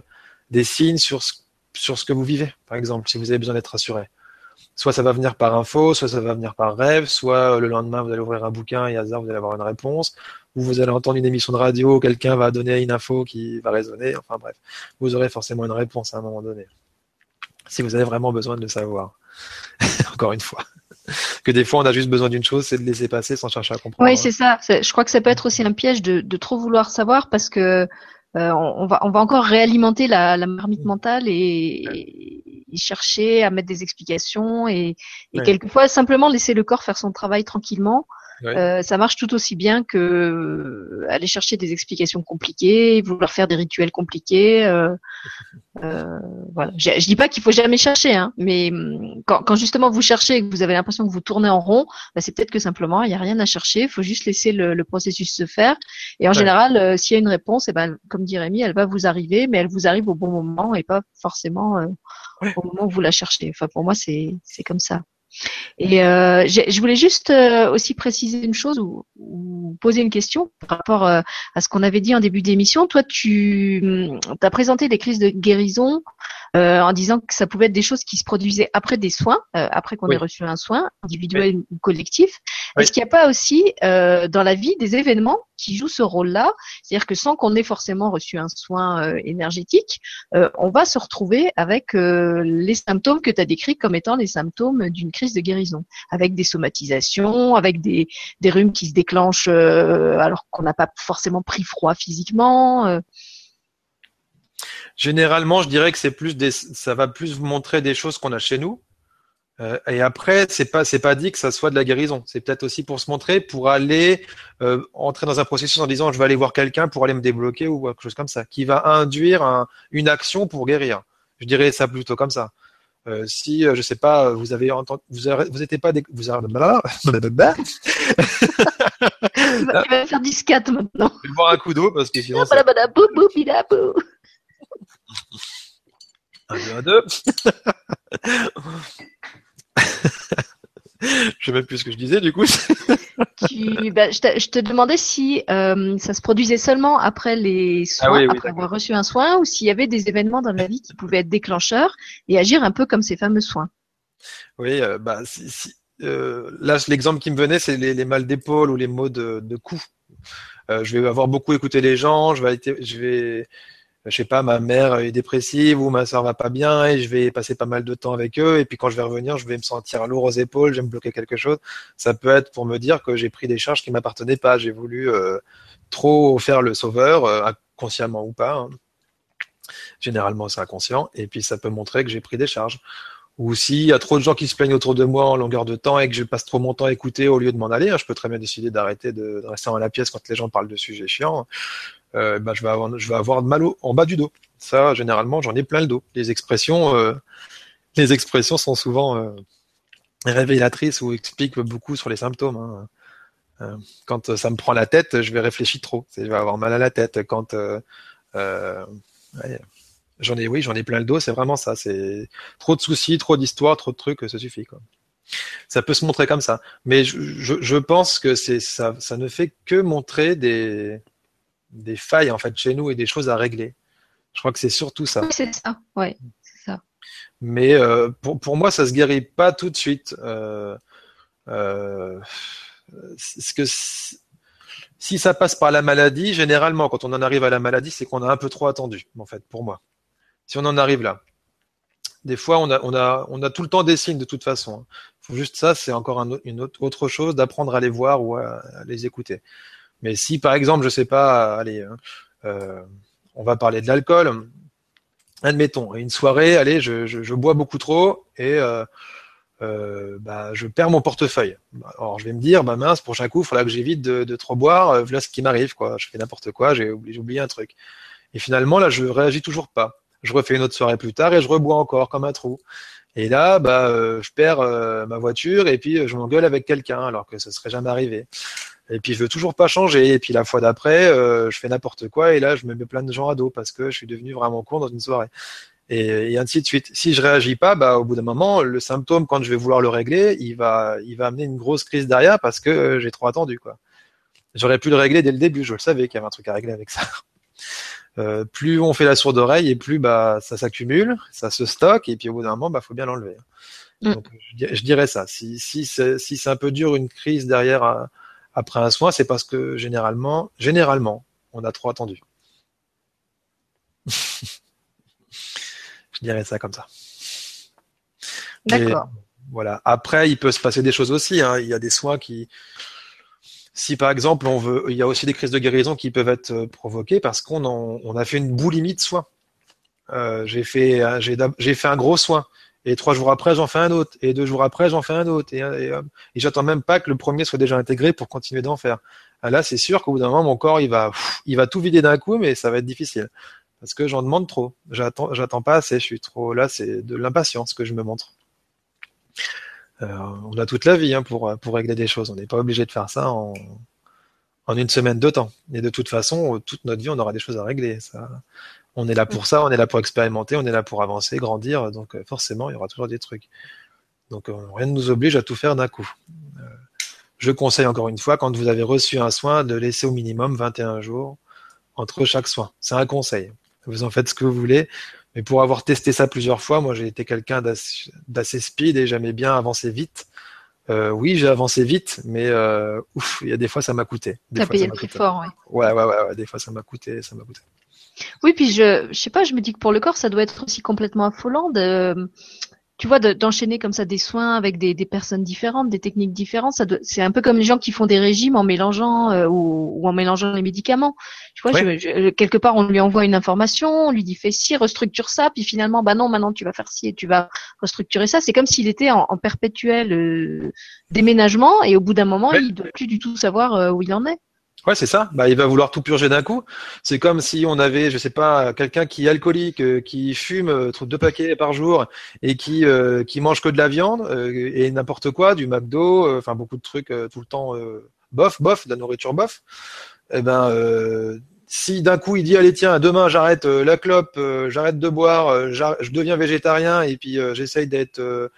des signes sur ce, sur ce que vous vivez, par exemple, si vous avez besoin d'être rassuré. Soit ça va venir par info, soit ça va venir par rêve, soit euh, le lendemain vous allez ouvrir un bouquin et hasard vous allez avoir une réponse, ou vous allez entendre une émission de radio, quelqu'un va donner une info qui va résonner, enfin bref, vous aurez forcément une réponse à un moment donné. Si vous avez vraiment besoin de le savoir. Encore une fois. Que des fois on a juste besoin d'une chose, c'est de laisser passer sans chercher à comprendre. Oui, c'est ça. Je crois que ça peut être aussi un piège de, de trop vouloir savoir parce que euh, on, va, on va encore réalimenter la, la marmite mm. mentale et, et, chercher à mettre des explications et, et quelquefois simplement laisser le corps faire son travail tranquillement euh, ça marche tout aussi bien que euh, aller chercher des explications compliquées, vouloir faire des rituels compliqués. Euh, euh voilà. Je, je dis pas qu'il faut jamais chercher, hein, mais hum, quand, quand, justement vous cherchez et que vous avez l'impression que vous tournez en rond, bah, c'est peut-être que simplement il n'y a rien à chercher. Il faut juste laisser le, le, processus se faire. Et en général, euh, s'il y a une réponse, et eh ben comme dit Rémi, elle va vous arriver, mais elle vous arrive au bon moment et pas forcément au moment où vous la cherchez. Enfin pour moi c'est comme ça. Et euh, je voulais juste euh, aussi préciser une chose ou, ou, poser une question par rapport euh, à ce qu'on avait dit en début d'émission. Toi, tu hum, as présenté les crises de guérison euh, en disant que ça pouvait être des choses qui se produisaient après des soins, euh, après qu'on ait reçu un soin individuel ou collectif. Est-ce qu'il n'y a pas aussi euh, dans la vie des événements qui jouent ce rôle-là C'est-à-dire que sans qu'on ait forcément reçu un soin énergétique, on va se retrouver avec les symptômes que tu as décrits comme étant les symptômes d'une crise de guérison, avec des somatisations, avec des, des rhumes qui se déclenchent alors qu'on n'a pas forcément pris froid physiquement. Généralement, je dirais que c'est plus des, ça va plus vous montrer des choses qu'on a chez nous. Euh, et après, c'est pas, c'est pas dit que ça soit de la guérison. C'est peut-être aussi pour se montrer, pour aller euh, entrer dans un processus en disant je vais aller voir quelqu'un pour aller me débloquer ou quelque chose comme ça, qui va induire un, une action pour guérir. Je dirais ça plutôt comme ça. Euh, si je sais pas, vous avez entendu, vous avez, vous étiez pas, des, vous avez, il va faire 10-4 maintenant. Je vais boire un coup d'eau parce que sinon. Un, deux, un, deux. je sais même plus ce que je disais du coup. tu, bah, je, te, je, te, demandais si euh, ça se produisait seulement après les soins, ah oui, oui, après avoir reçu un soin, ou s'il y avait des événements dans la vie qui pouvaient être déclencheurs et agir un peu comme ces fameux soins? Oui, euh, bah, si, si, euh, là l'exemple qui me venait, c'est les, les mal d'épaule ou les maux de, de cou. Je vais avoir beaucoup écouté les gens, je vais, je vais je sais pas, ma mère est dépressive ou ma soeur va pas bien et je vais passer pas mal de temps avec eux et puis quand je vais revenir, je vais me sentir lourd aux épaules, je vais me bloquer quelque chose. Ça peut être pour me dire que j'ai pris des charges qui m'appartenaient pas, j'ai voulu euh, trop faire le sauveur, euh, inconsciemment ou pas. Hein. Généralement, c'est inconscient et puis ça peut montrer que j'ai pris des charges. Ou s'il y a trop de gens qui se plaignent autour de moi en longueur de temps et que je passe trop mon temps à écouter au lieu de m'en aller, hein, je peux très bien décider d'arrêter de, de, rester dans la pièce quand les gens parlent de sujets chiants euh, bah, je, vais avoir, je vais avoir mal au, en bas du dos. Ça, généralement, j'en ai plein le dos. Les expressions, euh, les expressions sont souvent euh, révélatrices ou expliquent beaucoup sur les symptômes. Hein. Euh, quand ça me prend la tête, je vais réfléchir trop. Je vais avoir mal à la tête. Quand euh, j'en ai, oui, j'en ai plein le dos. C'est vraiment ça. C'est trop de soucis, trop d'histoires, trop de trucs. Ça suffit. Quoi. Ça peut se montrer comme ça, mais je, je, je pense que c'est ça, ça ne fait que montrer des des failles en fait chez nous et des choses à régler. Je crois que c'est surtout ça. Oui, c'est ça. Ouais, c'est ça. Mais euh, pour, pour moi, ça se guérit pas tout de suite. Euh, euh, ce que si, ça passe par la maladie, généralement, quand on en arrive à la maladie, c'est qu'on a un peu trop attendu, en fait, pour moi. Si on en arrive là. Des fois, on a, on a, on a tout le temps des signes de toute façon. Faut juste ça, c'est encore un, une autre, autre chose d'apprendre à les voir ou à, à les écouter. Mais si par exemple, je sais pas, allez, hein, euh, on va parler de l'alcool. Admettons, une soirée, allez, je, bois beaucoup trop et euh, euh, bah, je perds mon portefeuille. Alors je vais me dire, bah mince, prochain coup, il faudra que j'évite de, de, trop boire. Voilà ce qui m'arrive, quoi. Je fais n'importe quoi, j'ai oublié, oublié un truc. Et finalement, là, je réagis toujours pas. Je refais une autre soirée plus tard et je rebois encore comme un trou. Et là, bah, euh, je perds euh, ma voiture et puis je m'engueule avec quelqu'un alors que ce serait jamais arrivé. Et puis je veux toujours pas changer. Et puis la fois d'après, euh, je fais n'importe quoi et là je me mets plein de gens à dos parce que je suis devenu vraiment con dans une soirée. Et, et ainsi de suite. Si je réagis pas, bah au bout d'un moment, le symptôme quand je vais vouloir le régler, il va, il va amener une grosse crise derrière parce que euh, j'ai trop attendu quoi. J'aurais pu le régler dès le début. Je le savais qu'il y avait un truc à régler avec ça. Euh, plus on fait la sourde oreille et plus bah ça s'accumule, ça se stocke et puis au bout d'un moment bah faut bien l'enlever. Mm. Donc je, je, dirais ça. Si si c'est si c'est un peu dur une crise derrière à, après un soin, c'est parce que généralement, généralement, on a trop attendu. Je dirais ça comme ça. D'accord. Voilà. Après, il peut se passer des choses aussi. Hein. Il y a des soins qui, si par exemple on veut, il y a aussi des crises de guérison qui peuvent être euh, provoquées parce qu'on on a fait une boulimie de soins. Euh, j'ai fait, j'ai fait un gros soin Et trois jours après, j'en fais un autre. Et deux jours après, j'en fais un autre. Et, et, et j'attends même pas que le premier soit déjà intégré pour continuer d'en faire. Ah, là, c'est sûr qu'au bout d'un moment, mon corps, il va, il va tout vider d'un coup, mais ça va être difficile. Parce que j'en demande trop. J'attends, j'attends pas assez. Je suis trop, là, c'est de l'impatience que je me montre. Euh, on a toute la vie hein, pour, régler des choses. On n'est pas obligé de faire ça en, une semaine de temps. Et de toute façon, toute notre vie, on aura des choses à régler. Ça, on est là pour ça, on est là pour expérimenter, on est là pour avancer, grandir. Donc euh, forcément, il y aura toujours des trucs. Donc euh, rien ne nous oblige à tout faire d'un coup. Je conseille encore une fois, quand vous avez reçu un soin, de laisser au minimum 21 jours entre chaque soin. C'est un conseil. Vous en faites ce que vous voulez. Mais pour avoir testé ça plusieurs fois, moi j'ai été quelqu'un d'assez speed et j'aimais bien avancer vite. Euh, oui, j'ai avancé vite, mais euh, ouf, il y a des fois ça m'a coûté. Des T'as payé le prix fort, ouais. Ouais, ouais, ouais, Des fois ça m'a coûté, ça m'a coûté. Oui, puis je, je sais pas, je me dis que pour le corps, ça doit être aussi complètement affolant de, tu vois, d'enchaîner comme ça des soins avec des, des personnes différentes, des techniques différentes, ça c'est un peu comme les gens qui font des régimes en mélangeant euh, ou, ou, en mélangeant les médicaments. Tu vois, je, quelque part, on lui envoie une information, on lui dit fais ci, restructure ça, puis finalement, bah non, maintenant tu vas faire ci et tu vas restructurer ça. C'est comme s'il était en, en perpétuel euh, déménagement et au bout d'un moment, il ne doit plus du tout savoir euh, où il en est. Ouais, c'est ça. Bah, il va vouloir tout purger d'un coup. C'est comme si on avait, je sais pas, quelqu'un qui est alcoolique, euh, qui fume euh, deux paquets par jour et qui euh, qui mange que de la viande et n'importe quoi, du McDo, enfin beaucoup de trucs tout le temps bof, bof, de la nourriture bof. Eh ben, si d'un coup il dit allez tiens, demain j'arrête la clope, j'arrête de boire, je deviens végétarien et puis j'essaye d'être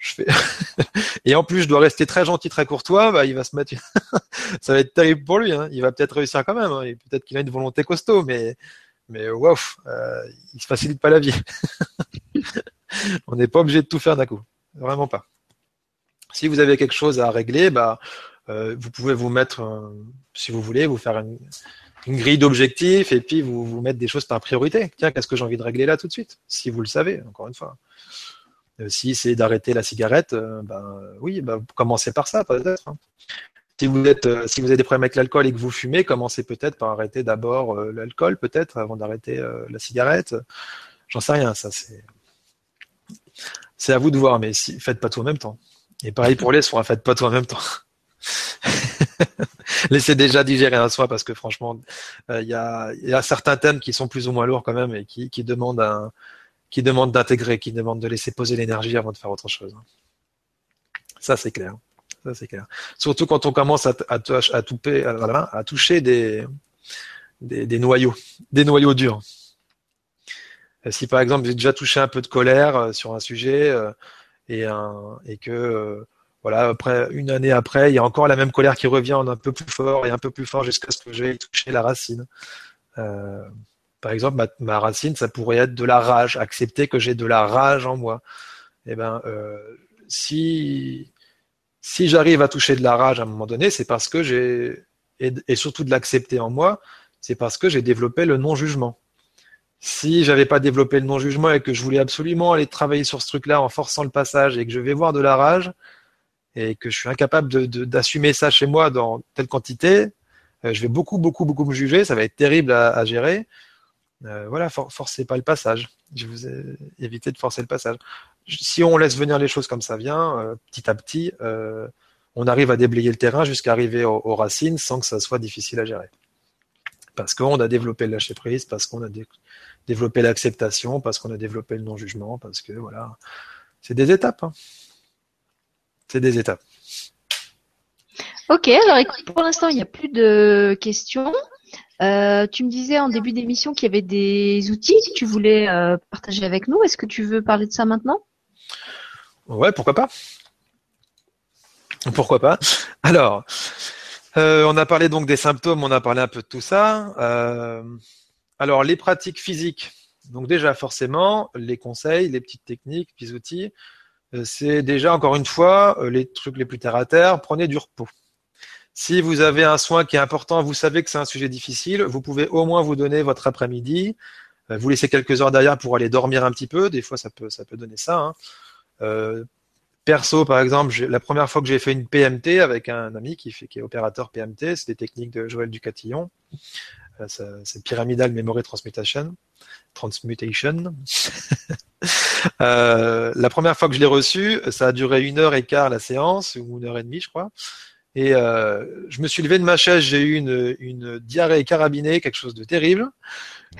je fais et en plus je dois rester très gentil, très courtois, bah il va se mettre, ça va être terrible pour lui. Hein. Il va peut-être réussir quand même. Hein. Peut-être qu'il a une volonté costaud, mais mais waouh, il se facilite pas la vie. On n'est pas obligé de tout faire d'un coup, vraiment pas. Si vous avez quelque chose à régler, bah euh, vous pouvez vous mettre, euh, si vous voulez, vous faire une, une grille d'objectifs et puis vous vous mettre des choses par priorité. Tiens, qu'est-ce que j'ai envie de régler là tout de suite? Si vous le savez, encore une fois. Euh, si c'est d'arrêter la cigarette, euh, ben oui, ben, commencez par ça peut-être. Hein. Si vous êtes, euh, si vous avez des problèmes avec l'alcool et que vous fumez, commencez peut-être par arrêter d'abord l'alcool, peut-être avant d'arrêter la cigarette. J'en sais rien, ça c'est, c'est à vous de voir, mais si, faites pas tout en même temps. Et pareil pour les soins, faites pas tout en même temps. Laissez déjà digérer un soin parce que franchement, il y, a, certains thèmes qui sont plus ou moins lourds quand même et qui demandent un, qui demande d'intégrer, qui demande de laisser poser l'énergie avant de faire autre chose. Ça, c'est clair. Ça, c'est clair. Surtout quand on commence à, à, à, à toucher des, noyaux, des noyaux durs. Euh, si par exemple avez déjà touché un peu de colère euh, sur un sujet euh, et, que voilà après une année après il y a encore la même colère qui revient en un peu plus fort et un peu plus fort jusqu'à ce que j'ai touché la racine. Par exemple, ma, racine, ça pourrait être de la rage, accepter que j'ai de la rage en moi. Eh ben, euh, si si j'arrive à toucher de la rage à un moment donné, c'est parce que j'ai et, surtout de l'accepter en moi, c'est parce que j'ai développé le non-jugement. Si j'avais pas développé le non-jugement et que je voulais absolument aller travailler sur ce truc-là en forçant le passage et que je vais voir de la rage et que je suis incapable d'assumer ça chez moi dans telle quantité, euh, je vais beaucoup, beaucoup, beaucoup me juger. Ça va être terrible à gérer. Euh, voilà, forcez pas le passage. Je vous ai évité de forcer le passage. Si on laisse venir les choses comme ça vient, euh, petit à petit, euh, on arrive à déblayer le terrain jusqu'à arriver aux, racines sans que ça soit difficile à gérer. Parce qu'on a développé le lâcher prise, parce qu'on a développé l'acceptation, parce qu'on a développé le non-jugement, parce que voilà, c'est des étapes. Hein. C'est des étapes. Ok, alors écoute, pour l'instant, il n'y a plus de questions. Euh, tu me disais en début d'émission qu'il y avait des outils que tu voulais euh, partager avec nous. Est-ce que tu veux parler de ça maintenant? Ouais, pourquoi pas Pourquoi pas Alors, euh, on a parlé donc des symptômes, on a parlé un peu de tout ça. alors, les pratiques physiques. Donc déjà, forcément, les conseils, les petites techniques, les outils, c'est déjà encore une fois les trucs les plus terre à terre. Prenez du repos. Si vous avez un soin qui est important, vous savez que c'est un sujet difficile, vous pouvez au moins vous donner votre après-midi, euh, vous laissez quelques heures derrière pour aller dormir un petit peu. Des fois, ça peut, ça peut donner ça. Hein. Euh, perso, par exemple, la première fois que j'ai fait une PMT avec un ami qui, fait, qui est opérateur PMT, c'est des techniques de Joël Ducatillon. Euh, c'est Pyramidal Memory Transmutation. Transmutation. La première fois que je l'ai reçu, ça a duré une heure et quart la séance, ou une heure et demie, je crois. Et euh, je me suis levé de ma chaise, j'ai eu une, une diarrhée carabinée, quelque chose de terrible.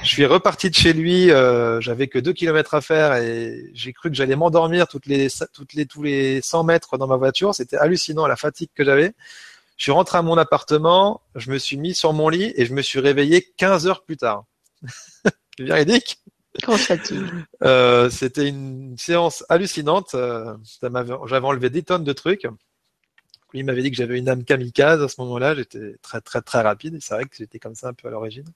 Je suis reparti de chez lui, euh, j'avais que deux kilomètres à faire et j'ai cru que j'allais m'endormir toutes les, toutes les, tous les 100 mètres dans ma voiture. C'était hallucinant la fatigue que j'avais. Je suis rentré à mon appartement, je me suis mis sur mon lit et je me suis réveillé 15 heures plus tard. Véridique. Euh, C'était une séance hallucinante. Euh, j'avais enlevé des tonnes de trucs. Il m'avait dit que j'avais une âme kamikaze à ce moment-là. J'étais très très très rapide. C'est vrai que j'étais comme ça un peu à l'origine.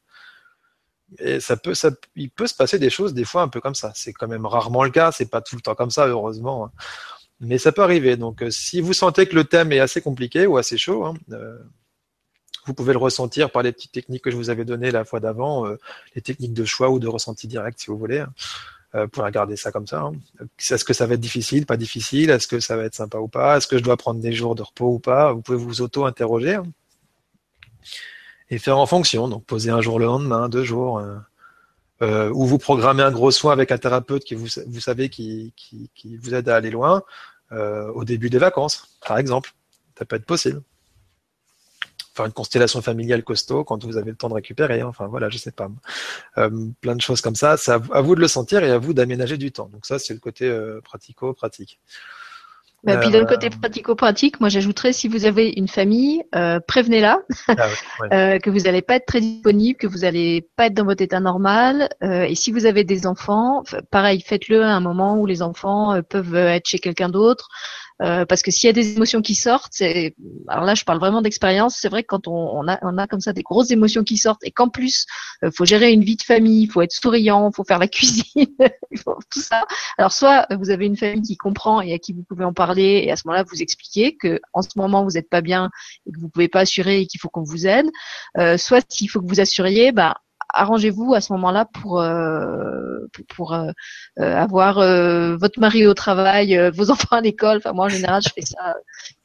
Et ça peut, il peut se passer des choses des fois un peu comme ça. C'est quand même rarement le cas. C'est pas tout le temps comme ça, heureusement. Mais ça peut arriver. Donc, euh, si vous sentez que le thème est assez compliqué ou assez chaud, hein, euh, vous pouvez le ressentir par les petites techniques que je vous avais données la fois d'avant, euh, les techniques de choix ou de ressenti direct, si vous voulez. Hein. Euh, pour regarder ça comme ça. Hein. Est-ce que ça va être difficile, pas difficile? Est-ce que ça va être sympa ou pas? Est-ce que je dois prendre des jours de repos ou pas? Vous pouvez vous auto-interroger hein. et faire en fonction. Donc poser un jour le lendemain, deux jours. Euh, euh, ou vous programmez un gros soin avec un thérapeute qui vous, vous savez qui, qui, qui vous aide à aller loin au début des vacances, par exemple. Ça peut être possible faire une constellation familiale costaud quand vous avez le temps de récupérer. Enfin voilà, je sais pas. Euh, plein de choses comme ça. C'est à, vous de le sentir et à vous d'aménager du temps. Donc ça, c'est le côté euh, pratico-pratique. Et bah, puis d'un côté euh, pratico-pratique, moi j'ajouterais si vous avez une famille, prévenez-la ah que vous n'allez pas être très disponible, que vous n'allez pas être dans votre état normal. et si vous avez des enfants, pareil, faites-le à un moment où les enfants peuvent être chez quelqu'un d'autre. Euh, parce que s'il y a des émotions qui sortent, alors là je parle vraiment d'expérience. C'est vrai que quand on, on, a, on a comme ça des grosses émotions qui sortent et qu'en plus il euh, faut gérer une vie de famille, il faut être souriant, il faut faire la cuisine, faut tout ça. Alors soit vous avez une famille qui comprend et à qui vous pouvez en parler et à ce moment-là vous expliquer que en ce moment vous n'êtes pas bien et que vous pouvez pas assurer et qu'il faut qu'on vous aide. Euh, soit s'il faut que vous assuriez, bah arrangez-vous à ce moment-là pour euh, pour, euh, euh, avoir votre mari au travail, vos enfants à l'école. Enfin moi en général je fais ça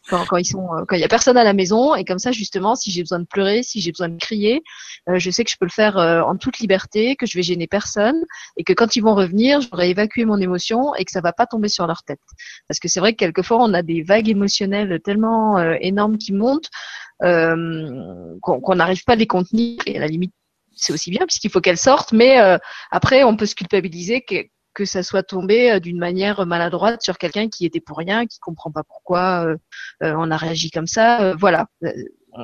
quand, quand ils sont quand il y a personne à la maison et comme ça justement si j'ai besoin de pleurer, si j'ai besoin de crier, je sais que je peux le faire en toute liberté, que je vais gêner personne et que quand ils vont revenir, j'aurai évacué mon émotion et que ça va pas tomber sur leur tête. Parce que c'est vrai que quelquefois on a des vagues émotionnelles tellement énormes qui montent qu'on n'arrive pas à les contenir et à la limite c'est aussi bien puisqu'il faut qu'elle sorte, mais euh, après on peut se culpabiliser que, que ça soit tombé euh, d'une manière maladroite sur quelqu'un qui était pour rien, qui comprend pas pourquoi euh, on a réagi comme ça. voilà,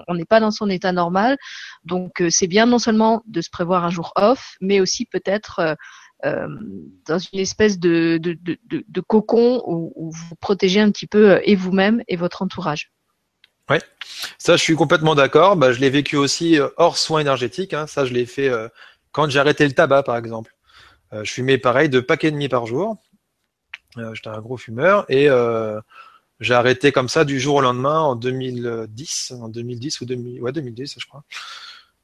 on n'est pas dans son état normal, donc c'est bien non seulement de se prévoir un jour off, mais aussi peut-être dans une espèce de, de, de, cocon où, où, vous protégez un petit peu et vous-même et votre entourage. Ouais, ça je suis complètement d'accord. Bah, je l'ai vécu aussi euh, hors soins énergétiques. Hein. Ça je l'ai fait euh, quand j'ai arrêté le tabac par exemple. Euh, je fumais pareil de paquets et demi par jour. J'étais un gros fumeur et j'ai arrêté comme ça du jour au lendemain en 2010, en 2010 ou 2000, ouais 2010 je crois.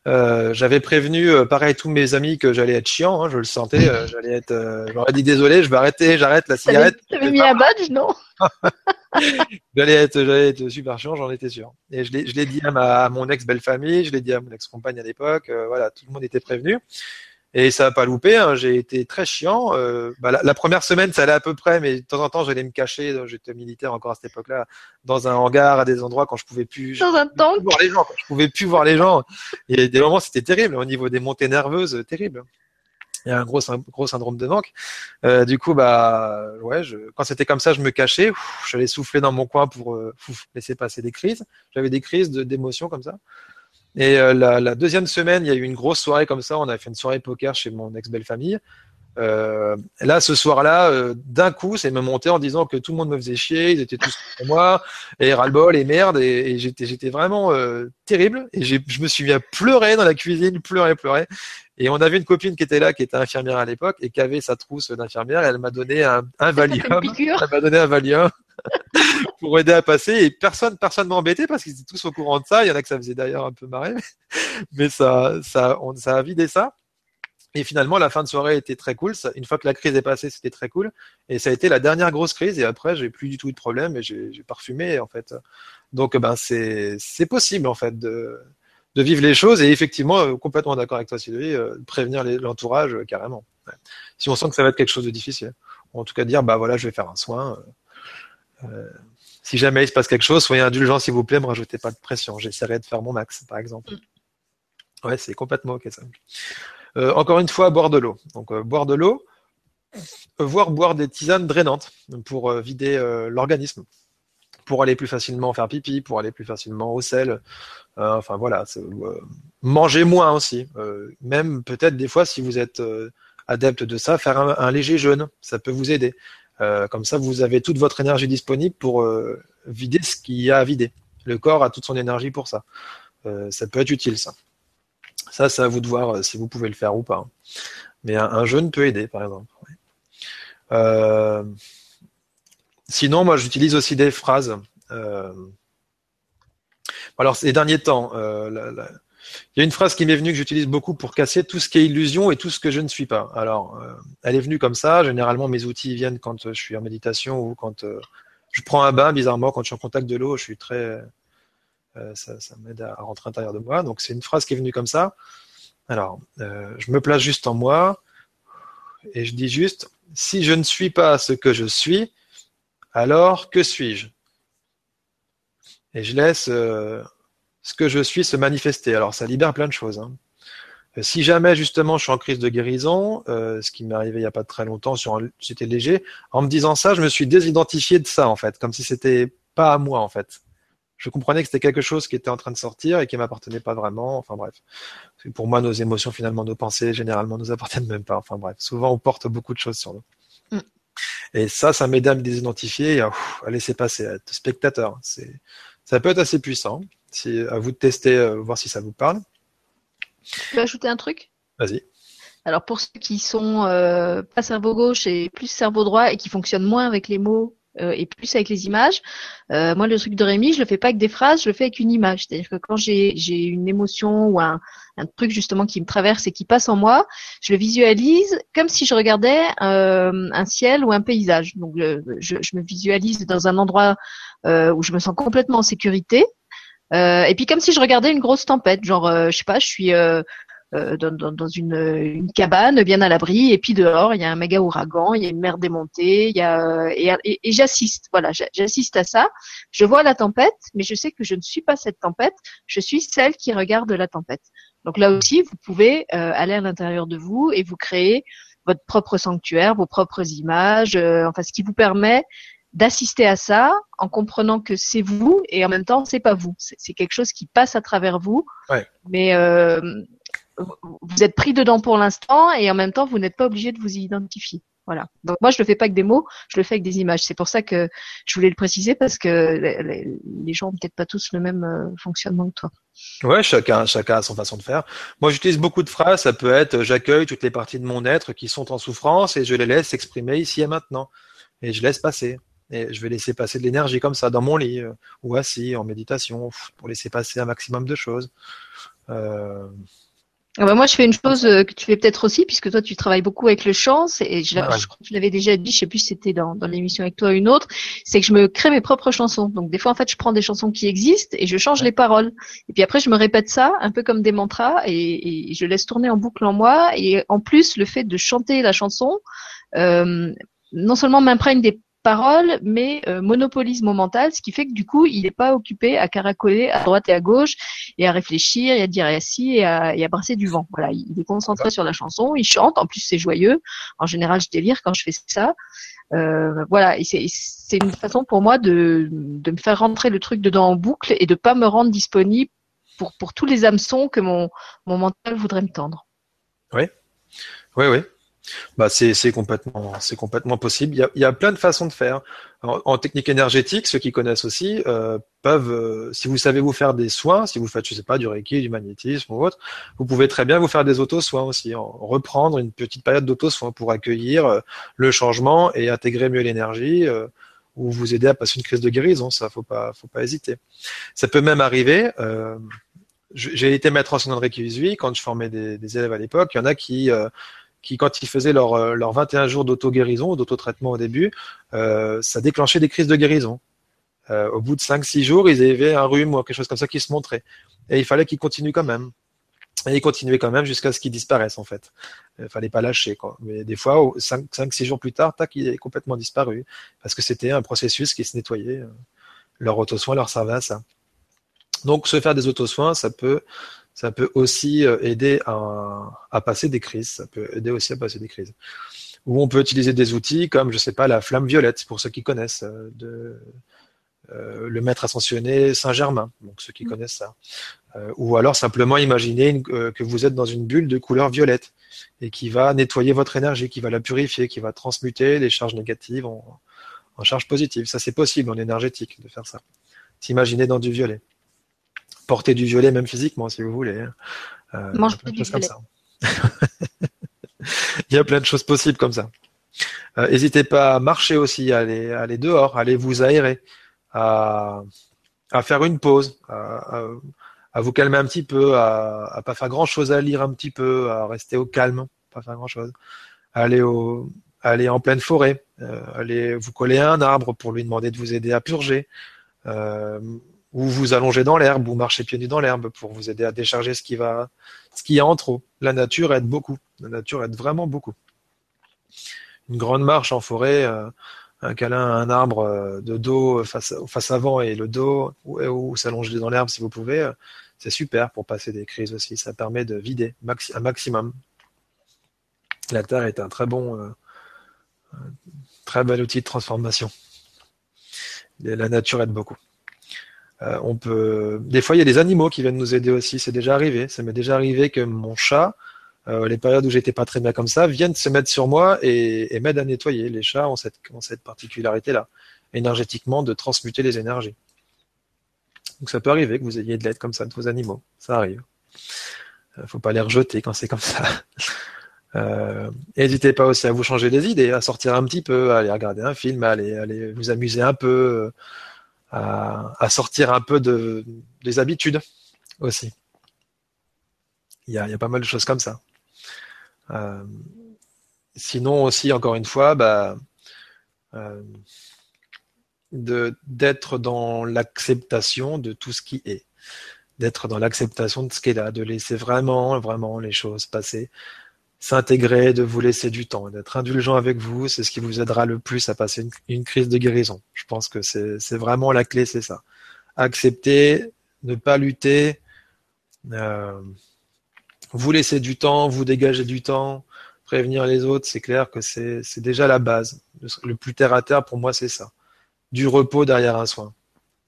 Euh, j'avais prévenu, euh, pareil, tous mes amis que j'allais être chiant. Hein, je le sentais. Euh, j'allais être. J'aurais dit désolé, je vais arrêter, j'arrête la cigarette. T'avais mis un badge, non? J'allais être, j'allais être super chiant, j'en étais sûr. Et je l'ai, je l'ai dit à, ma, à mon ex belle famille, je l'ai dit à mon ex compagne à l'époque. voilà, tout le monde était prévenu. Et ça n'a pas loupé, hein, j'ai été très chiant. Euh, bah, la, première semaine, ça allait à peu près, mais de temps en temps, j'allais me cacher. J'étais militaire encore à cette époque-là, dans un hangar, à des endroits quand je pouvais plus. Dans un tank. Voir les gens, je pouvais plus voir les gens. Et des moments, c'était terrible au niveau des montées nerveuses, terrible. Il y a un gros, gros syndrome de manque. Euh, du coup, bah, ouais, je, quand c'était comme ça, je me cachais. J'allais souffler dans mon coin pour euh, laisser passer des crises. J'avais des crises d'émotions comme ça. Et euh, la, la, deuxième semaine, il y a eu une grosse soirée comme ça. On a fait une soirée poker chez mon ex-belle famille. Euh, là, ce soir-là, euh, d'un coup, c'est me monté en disant que tout le monde me faisait chier, ils étaient tous contre moi, et ras-le-bol, et merde, et, et j'étais, j'étais vraiment euh, terrible. Et je me suis mis à pleurer dans la cuisine, pleurer, pleurer. Et on avait une copine qui était là, qui était infirmière à l'époque, et qui avait sa trousse d'infirmière. Elle m'a donné un, un Valium. Elle m'a donné un Valium pour aider à passer. Et personne, personne m'a embêté parce qu'ils étaient tous au courant de ça. Il y en a que ça faisait d'ailleurs un peu marrer, mais ça, ça, on, ça a vidé ça. Et finalement, la fin de soirée était très cool. une fois que la crise est passée, c'était très cool. Et ça a été la dernière grosse crise. Et après, j'ai plus du tout eu de problème et j'ai parfumé en fait. Donc, ben c'est c'est possible en fait de de vivre les choses. Et effectivement, euh, complètement d'accord avec toi, Sylvie, euh, prévenir l'entourage euh, carrément. Si on sent que ça va être quelque chose de difficile, en tout cas dire bah voilà, je vais faire un soin. si jamais il se passe quelque chose, soyez indulgent s'il vous plaît, me rajoutez pas de pression. J'essaierai de faire mon max, par exemple. Mm. Ouais, c'est complètement ok ça. Encore une fois, boire de l'eau. Donc boire de l'eau, voire boire des tisanes drainantes pour vider l'organisme pour aller plus facilement faire pipi, pour aller plus facilement au sel. Euh, enfin voilà, euh, manger moins aussi. Euh, même peut-être des fois, si vous êtes adepte de ça, faire un, léger jeûne, ça peut vous aider. comme ça, vous avez toute votre énergie disponible pour vider ce qu'il y a à vider. Le corps a toute son énergie pour ça. ça peut être utile, ça. Ça, c'est à vous de voir si vous pouvez le faire ou pas. Mais un, jeûne peut aider, par exemple. Sinon, moi, j'utilise aussi des phrases. Euh, alors, ces derniers temps, euh, il y a une phrase qui m'est venue que j'utilise beaucoup pour casser tout ce qui est illusion et tout ce que je ne suis pas. Alors, euh, elle est venue comme ça. Généralement, mes outils viennent quand je suis en méditation ou quand je prends un bain. Bizarrement, quand je suis en contact de l'eau, je suis très, ça, ça m'aide à rentrer à l'intérieur de moi. Donc, c'est une phrase qui est venue comme ça. Alors, je me place juste en moi et je dis juste si je ne suis pas ce que je suis, alors que suis-je? Et je laisse euh, ce que je suis se manifester. Alors ça libère plein de choses. Hein. Euh, si jamais justement je suis en crise de guérison, euh, ce qui m'est arrivé il n'y a pas très longtemps, j'étais léger, en me disant ça, je me suis désidentifié de ça en fait, comme si c'était pas à moi en fait. Je comprenais que c'était quelque chose qui était en train de sortir et qui m'appartenait pas vraiment. Enfin bref, pour moi, nos émotions, finalement, nos pensées, généralement, nous appartiennent même pas. Enfin bref, souvent on porte beaucoup de choses sur nous. Mm. Et ça, ça m'aide à me désidentifier et à, laisser passer, à être spectateur. C'est, ça peut être assez puissant. Si, à vous de tester, euh, voir si ça vous parle. Je peux ajouter un truc? Vas-y. Alors pour ceux qui sont euh, pas cerveau gauche et plus cerveau droit et qui fonctionnent moins avec les mots euh, et plus avec les images. Euh, moi, le truc de Rémi, je le fais pas avec des phrases, je le fais avec une image. C'est-à-dire que quand j'ai une émotion ou un, truc justement qui me traverse et qui passe en moi, je le visualise comme si je regardais euh, un ciel ou un paysage. Donc, je, je, me visualise dans un endroit où je me sens complètement en sécurité. Et puis comme si je regardais une grosse tempête, genre, je sais pas, je suis euh, dans, dans, une, une, cabane bien à l'abri et puis dehors il y a un méga ouragan, il y a une mer démontée, il y a et, et, j'assiste, voilà, j'assiste à ça. Je vois la tempête, mais je sais que je ne suis pas cette tempête, je suis celle qui regarde la tempête. Donc là aussi, vous pouvez euh, aller à l'intérieur de vous et vous créer votre propre sanctuaire, vos propres images, euh, enfin ce qui vous permet d'assister à ça en comprenant que c'est vous et en même temps c'est pas vous. C'est quelque chose qui passe à travers vous, ouais. mais euh, vous êtes pris dedans pour l'instant et en même temps vous n'êtes pas obligé de vous identifier. Voilà. Donc moi je le fais pas avec des mots, je le fais avec des images. C'est pour ça que je voulais le préciser parce que les, gens ont peut-être pas tous le même euh, fonctionnement que toi. Ouais, chacun chacun a son façon de faire. Moi j'utilise beaucoup de phrases. Ça peut être j'accueille toutes les parties de mon être qui sont en souffrance et je les laisse s'exprimer ici et maintenant et je laisse passer. Et je vais laisser passer de l'énergie comme ça dans mon lit euh, ou assis en méditation pour laisser passer un maximum de choses. Euh, ah bah moi, je fais une chose euh, que tu fais peut-être aussi, puisque toi, tu travailles beaucoup avec le chant. Et je, crois que tu l'avais déjà dit, je sais plus si c'était dans, dans l'émission avec toi ou une autre, c'est que je me crée mes propres chansons. Donc, des fois, en fait, je prends des chansons qui existent et je change les paroles. Et puis après, je me répète ça, un peu comme des mantras, et, et je laisse tourner en boucle en moi. Et en plus, le fait de chanter la chanson, euh, non seulement m'imprègne des parole, mais euh, monopolise mon mental, ce qui fait que du coup, il n'est pas occupé à caracoler à droite et à gauche et à réfléchir et à dire assis et à, et à brasser du vent. Voilà, il est concentré sur la chanson, il chante. En plus, c'est joyeux. En général, je délire quand je fais ça. Euh, voilà, c'est une façon pour moi de, de me faire rentrer le truc dedans en boucle et de pas me rendre disponible pour, pour tous les hameçons que mon, mon mental voudrait me tendre. Oui, oui, oui. Bah c'est complètement c'est complètement possible. Il y, a, il y, a, plein de façons de faire. En, technique énergétique, ceux qui connaissent aussi euh, peuvent, euh, si vous savez vous faire des soins, si vous faites je sais pas du reiki, du magnétisme ou autre, vous pouvez très bien vous faire des auto-soins aussi, en, reprendre une petite période d'auto-soins pour accueillir euh, le changement et intégrer mieux l'énergie euh, ou vous aider à passer une crise de guérison. Ça faut pas faut pas hésiter. Ça peut même arriver. J'ai été maître enseignant de Reiki quand je formais des, des élèves à l'époque. Il y en a qui qui, quand ils faisaient leur, euh, leur 21 jours d'auto-guérison, d'auto-traitement au début, euh, ça déclenchait des crises de guérison. Euh, au bout de 5-6 jours, ils avaient un rhume ou quelque chose comme ça qui se montrait. Et il fallait qu'ils continuent quand même. Et il continuait quand même jusqu'à ce qu'il disparaisse en fait. Il fallait pas lâcher quoi. Mais des fois, 5-6 jours plus tard, tac, il est complètement disparu. Parce que c'était un processus qui se nettoyait. Leur auto-soin leur servait ça. Donc se faire des auto-soins, ça peut, ça peut aussi euh, aider à, à passer des crises. Ça peut aider aussi à passer des crises. Ou on peut utiliser des outils comme, je sais pas, la flamme violette, pour ceux qui connaissent, euh, de, euh, le maître ascensionné Saint-Germain, donc ceux qui mm. connaissent ça. Euh, ou alors simplement imaginer euh, que vous êtes dans une bulle de couleur violette et qui va nettoyer votre énergie, qui va la purifier, qui va transmuter les charges négatives en, en charges positives. Ça c'est possible en énergétique de faire ça. S'imaginer dans du violet. Porter du violet même physiquement si vous voulez. Hein. Euh, Mange du violet. Comme ça. Il y a plein de choses possibles comme ça. N'hésitez pas à marcher aussi, à aller, à aller dehors, à aller vous aérer à, à faire une pause, à, à, vous calmer un petit peu, à, à pas faire grand chose, à lire un petit peu, à rester au calme, pas faire grand chose, à aller au, aller en pleine forêt, euh, aller vous coller à un arbre pour lui demander de vous aider à purger, euh, ou vous allonger dans l'herbe, ou marcher pieds nus dans l'herbe pour vous aider à décharger ce qui va, ce qui est en trop. La nature aide beaucoup. La nature aide vraiment beaucoup. Une grande marche en forêt, euh, un câlin à un arbre euh, de dos face, face avant et le dos, ou, s'allonger dans l'herbe si vous pouvez, euh, c'est super pour passer des crises aussi. Ça permet de vider un maximum. La terre est un très bon, euh, très bel outil de transformation. La nature aide beaucoup. On peut, des fois, il y a des animaux qui viennent nous aider aussi. C'est déjà arrivé. Ça m'est déjà arrivé que mon chat euh, les périodes où j'étais pas très bien comme ça, viennent se mettre sur moi et, et à nettoyer. Les chats ont cette, cette particularité-là, énergétiquement, de transmuter les énergies. Donc ça peut arriver que vous ayez de l'aide comme ça de vos animaux. Ça arrive. Euh, faut pas les rejeter quand c'est comme ça. Euh, pas aussi à vous changer des idées, à sortir un petit peu, à aller regarder un film, à aller, aller vous amuser un peu, à, sortir un peu de, des habitudes aussi. Il y a, il y a pas mal de choses comme ça. Euh, sinon aussi, encore une fois, bah, euh, d'être dans l'acceptation de tout ce qui est, d'être dans l'acceptation de ce qui est là, de laisser vraiment, vraiment les choses passer, s'intégrer, de vous laisser du temps, d'être indulgent avec vous, c'est ce qui vous aidera le plus à passer une, crise de guérison. Je pense que c'est vraiment la clé, c'est ça. Accepter, ne pas lutter. Euh, vous laissez du temps, vous dégagez du temps, prévenir les autres, c'est clair que c'est déjà la base. Le plus terre à terre, pour moi, c'est ça. Du repos derrière un soin.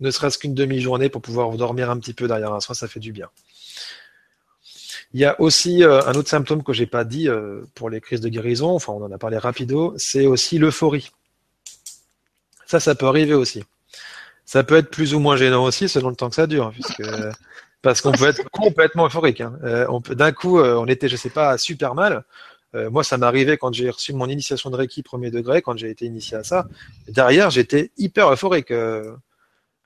Ne serait-ce qu'une demi-journée pour pouvoir dormir un petit peu derrière un soin, ça fait du bien. Il y a aussi euh, un autre symptôme que j'ai pas dit euh, pour les crises de guérison, enfin on en a parlé rapido, c'est aussi l'euphorie. Ça, ça peut arriver aussi. Ça peut être plus ou moins gênant aussi selon le temps que ça dure, puisque parce qu'on peut être complètement euphorique. Hein. Euh, on peut d'un coup, euh, on était, je sais pas, super mal. Moi, ça m'est arrivé quand j'ai reçu mon initiation de Reiki premier degré, quand j'ai été initié à ça. Derrière, j'étais hyper euphorique.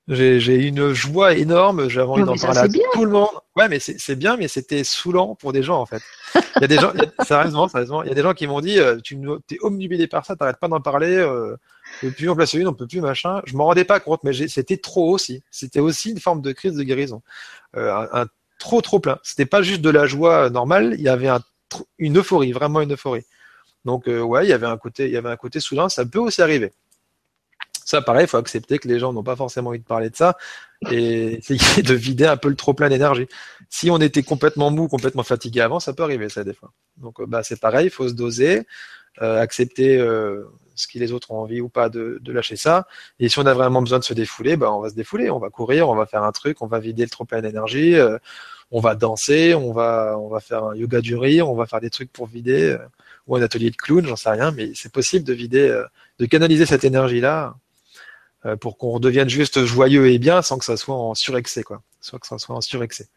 J'ai une joie énorme, j'avais envie d'en parler à tout le monde. Ouais, mais c'est bien, mais c'était saoulant pour des gens en fait. Il y a des gens, sérieusement, sérieusement, il y a des gens qui m'ont dit, tu es omnubilé par ça, t'arrêtes pas d'en parler. Euh, on peut plus en placer une, on peut plus machin. Je m'en rendais pas compte, mais c'était trop aussi. C'était aussi une forme de crise de guérison. Euh, un, trop trop plein. C'était pas juste de la joie normale, il y avait un, une euphorie, vraiment une euphorie. Donc euh, ouais, il y avait un côté, il y avait un côté soudain, ça peut aussi arriver. Ça, pareil, il faut accepter que les gens n'ont pas forcément envie de parler de ça et essayer de vider un peu le trop plein d'énergie. Si on était complètement mou, complètement fatigué avant, ça peut arriver ça des fois. Donc bah c'est pareil, il faut se doser, euh, accepter ce qui les autres ont envie ou pas de, lâcher ça. Et si on a vraiment besoin de se défouler, ben on va se défouler, on va courir, on va faire un truc, on va vider le trop plein d'énergie, euh, on va danser, on va on va faire un yoga du rire, on va faire des trucs pour vider euh, ou un atelier de clown, j'en sais rien, mais c'est possible de vider, euh, de canaliser cette énergie là pour qu'on redevienne juste joyeux et bien sans que ça soit en surexcès quoi, soit que ça soit en surexcès.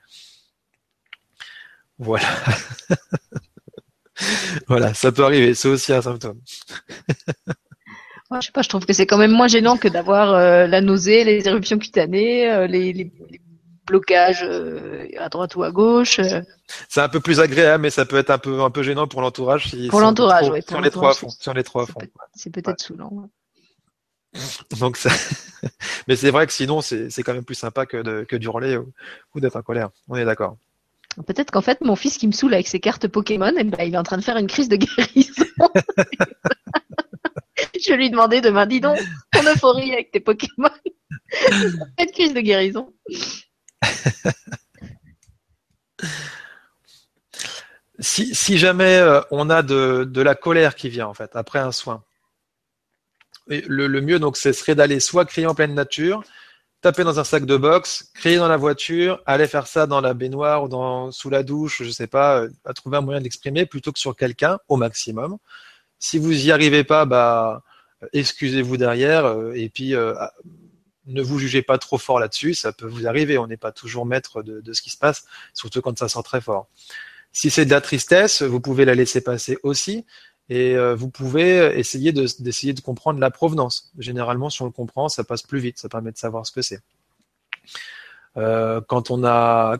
Voilà. voilà, ça peut arriver, c'est aussi un symptôme. je sais pas, je trouve que c'est quand même moins gênant que d'avoir euh, la nausée, les éruptions cutanées, euh, les, blocages euh, à droite ou à gauche. C'est un peu plus agréable, mais ça peut être un peu un peu gênant pour l'entourage. Si, pour l'entourage, oui. Sur, les trois fonds, sur les trois fonds. C'est peut-être saoulant. Donc ça... mais c'est vrai que sinon c'est quand même plus sympa que de que d'hurler ou, ou d'être en colère. On est d'accord. Peut-être qu'en fait, mon fils qui me saoule avec ses cartes Pokémon, eh ben, il est en train de faire une crise de guérison. je lui demander demain, dis donc, ton euphorie avec tes Pokémon. une crise de guérison. si, jamais euh, on a de, la colère qui vient en fait après un soin, le, mieux donc ce serait d'aller soit crier en pleine nature, taper dans un sac de boxe, crier dans la voiture, aller faire ça dans la baignoire ou dans, sous la douche, je sais pas, euh, à trouver un moyen d'exprimer plutôt que sur quelqu'un au maximum. Si vous y arrivez pas, bah excusez-vous derrière euh, et puis ah, ne vous jugez pas trop fort là-dessus, ça peut vous arriver, on n'est pas toujours maître de, de, ce qui se passe, surtout quand ça sent très fort. Si c'est de la tristesse, vous pouvez la laisser passer aussi. Et euh, vous pouvez essayer d'essayer de, comprendre la provenance. Généralement, si on le comprend, ça passe plus vite, ça permet de savoir ce que c'est. Euh, quand on a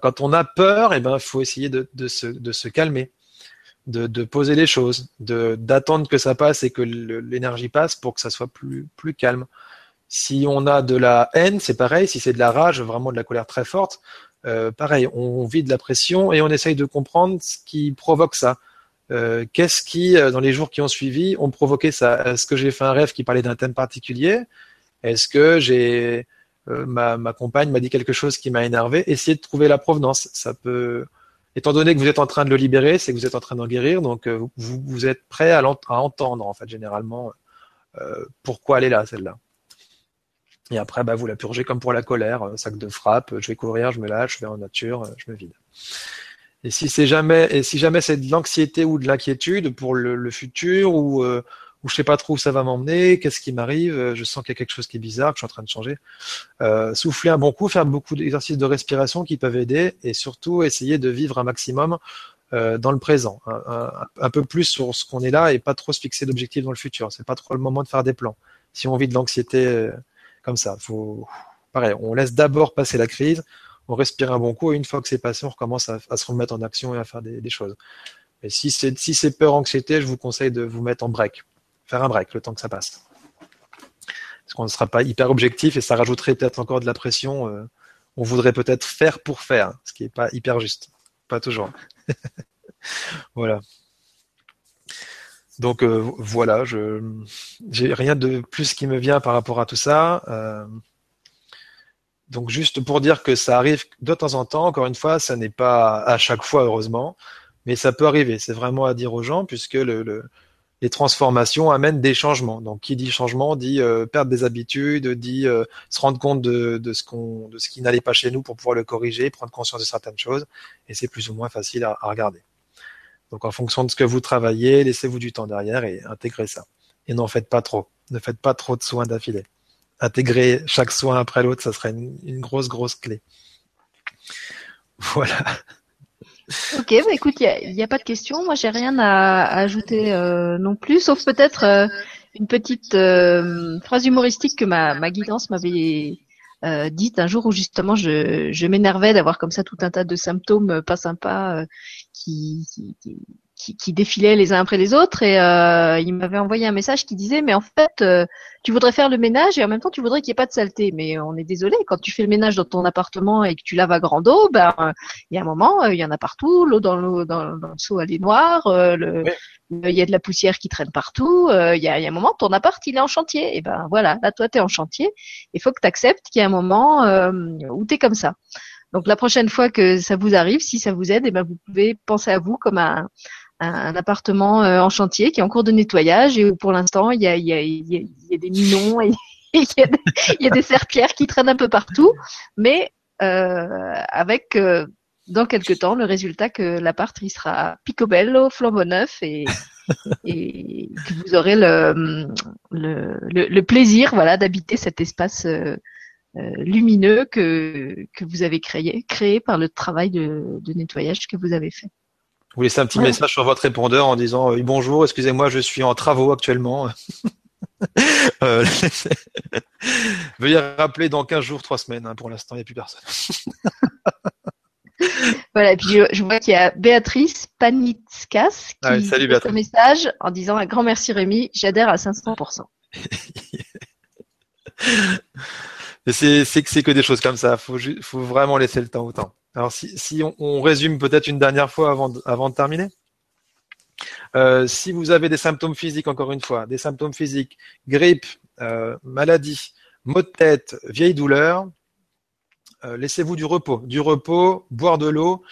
peur, eh ben, il faut essayer de, de, se, de calmer, de, de poser les choses, de d'attendre que ça passe et que l'énergie passe pour que ça soit plus plus calme. Si on a de la haine, c'est pareil. Si c'est de la rage, vraiment de la colère très forte, euh, pareil, on vit de la pression et on essaye de comprendre ce qui provoque ça. Euh, qu'est-ce qui, euh, dans les jours qui ont suivi, ont provoqué ça? Est-ce que j'ai fait un rêve qui parlait d'un thème particulier? Est-ce que j'ai ma, ma, compagne m'a dit quelque chose qui m'a énervé? Essayez de trouver la provenance. Ça peut, étant donné que vous êtes en train de le libérer, c'est que vous êtes en train d'en guérir, donc vous, êtes prêt à, à, entendre en fait généralement pourquoi elle est là celle-là. Et après, bah, vous la purgez comme pour la colère, sac de frappe, je vais courir, je me lâche, je vais en nature, je me vide. Et si c'est jamais, et si jamais c'est de l'anxiété ou de l'inquiétude pour le, futur ou euh, ou je sais pas trop où ça va m'emmener, qu'est-ce qui m'arrive, euh, je sens qu'il y a quelque chose qui est bizarre, que je suis en train de changer. Euh, souffler un bon coup, faire beaucoup d'exercices de respiration qui peuvent aider et surtout essayer de vivre un maximum euh, dans le présent, un, un, peu plus sur ce qu'on est là et pas trop se fixer d'objectifs dans le futur. C'est pas trop le moment de faire des plans. Si on vit de l'anxiété euh, comme ça, faut pareil, on laisse d'abord passer la crise, on respire un bon coup et une fois que c'est passé, on recommence à, se remettre en action et à faire des, choses. Mais si c'est peur, anxiété, je vous conseille de vous mettre en break, faire un break le temps que ça passe. Parce qu'on ne sera pas hyper objectif et ça rajouterait peut-être encore de la pression. Euh, on voudrait peut-être faire pour faire, ce qui n'est pas hyper juste. Pas toujours. voilà. Donc euh, voilà, je j'ai rien de plus qui me vient par rapport à tout ça. Euh, donc juste pour dire que ça arrive de temps en temps, encore une fois, ça n'est pas à chaque fois heureusement, mais ça peut arriver. C'est vraiment à dire aux gens puisque le, les transformations amènent des changements. Donc qui dit changement dit euh, perdre des habitudes, dit euh, se rendre compte de, de ce qu'on, de ce qui n'allait pas chez nous pour pouvoir le corriger, prendre conscience de certaines choses, et c'est plus ou moins facile à, à regarder. Donc en fonction de ce que vous travaillez, laissez-vous du temps derrière et intégrez ça. Et n'en faites pas trop. Ne faites pas trop de soins d'affilée intégrer chaque soin après l'autre, ça serait une, grosse, grosse clé. Voilà. Ok, bah écoute, il n'y a, pas de question. Moi, j'ai rien à, ajouter euh, non plus, sauf peut-être euh, une petite euh, phrase humoristique que ma, guidance m'avait dite un jour où justement je, m'énervais d'avoir comme ça tout un tas de symptômes pas sympas qui, qui, défilaient les uns après les autres et euh, il m'avait envoyé un message qui disait mais en fait euh, tu voudrais faire le ménage et en même temps tu voudrais qu'il n'y ait pas de saleté. Mais on est désolé quand tu fais le ménage dans ton appartement et que tu laves à grande eau ben il y a un moment euh, il y en a partout l'eau dans l'eau dans, le seau elle est noire le, il y a de la poussière qui traîne partout il y, a, il y a un moment ton appart il est en chantier. Et ben voilà là toi tu es en chantier il faut que tu acceptes qu'il y a un moment où tu es comme ça. Donc la prochaine fois que ça vous arrive, si ça vous aide, eh ben vous pouvez penser à vous comme un, un appartement euh, en chantier qui est en cours de nettoyage et où pour l'instant il y a, y, a, y a, des minons et il y, y, a des serpillères qui traînent un peu partout, mais euh, avec euh, dans quelques temps le résultat que l'appart il sera picobello, flambeau neuf et, et que vous aurez le, le, le, plaisir voilà d'habiter cet espace euh, euh, lumineux que, que vous avez créé, créé par le travail de, de nettoyage que vous avez fait. Vous laissez un petit message sur votre répondeur en disant euh, bonjour, excusez-moi, je suis en travaux actuellement. euh, Veuillez rappeler dans 15 jours, 3 semaines. Hein, pour l'instant, il n'y a plus personne. voilà, et puis je, vois qu'il y a Béatrice Panitskas qui ah fait un message en disant un grand merci Rémi, j'adhère à 500%. c'est que c'est que des choses comme ça. Faut faut vraiment laisser le temps au temps. Alors si, si on, résume peut-être une dernière fois avant de, terminer. Euh, si vous avez des symptômes physiques, encore une fois, des symptômes physiques, grippe, euh, maladie, maux de tête, vieille douleur, euh, laissez-vous du repos. Du repos, boire de l'eau.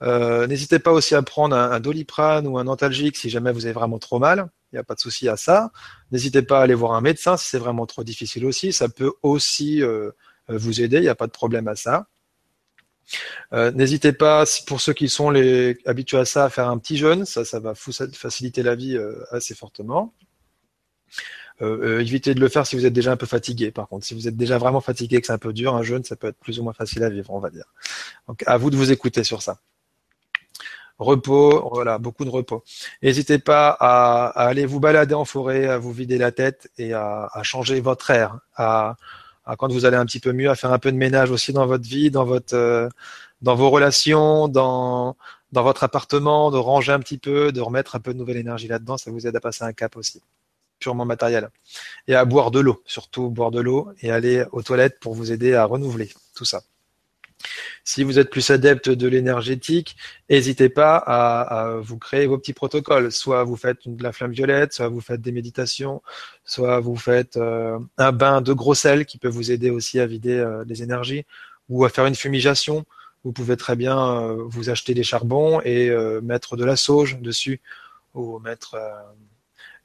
N'hésitez pas aussi à prendre un, un, doliprane ou un antalgique si jamais vous avez vraiment trop mal. Il n'y a pas de souci à ça. N'hésitez pas à aller voir un médecin si c'est vraiment trop difficile aussi. Ça peut aussi vous aider. Il n'y a pas de problème à ça. Euh, N'hésitez pas, pour ceux qui sont habitués à ça, à faire un petit jeûne. Ça, ça va faciliter la vie euh, assez fortement. Euh, évitez de le faire si vous êtes déjà un peu fatigué. Par contre, si vous êtes déjà vraiment fatigué, que c'est un peu dur, un jeûne, ça peut être plus ou moins facile à vivre, on va dire. Donc, à vous de vous écouter sur ça. Repos, voilà, beaucoup de repos. N'hésitez pas à, aller vous balader en forêt, à vous vider la tête et à, changer votre air, quand vous allez un petit peu mieux, à faire un peu de ménage aussi dans votre vie, dans votre, euh, dans vos relations, dans dans votre appartement, de ranger un petit peu, de remettre un peu de nouvelle énergie là-dedans, ça vous aide à passer un cap aussi, purement matériel. Et à boire de l'eau, surtout boire de l'eau et aller aux toilettes pour vous aider à renouveler tout ça. Si vous êtes plus adepte de l'énergétique, n'hésitez pas à, à, vous créer vos petits protocoles. Soit vous faites une, de la flamme violette, soit vous faites des méditations, soit vous faites euh, un bain de gros sel qui peut vous aider aussi à vider euh, les énergies, ou à faire une fumigation. Vous pouvez très bien euh, vous acheter des charbons et euh, mettre de la sauge dessus, ou mettre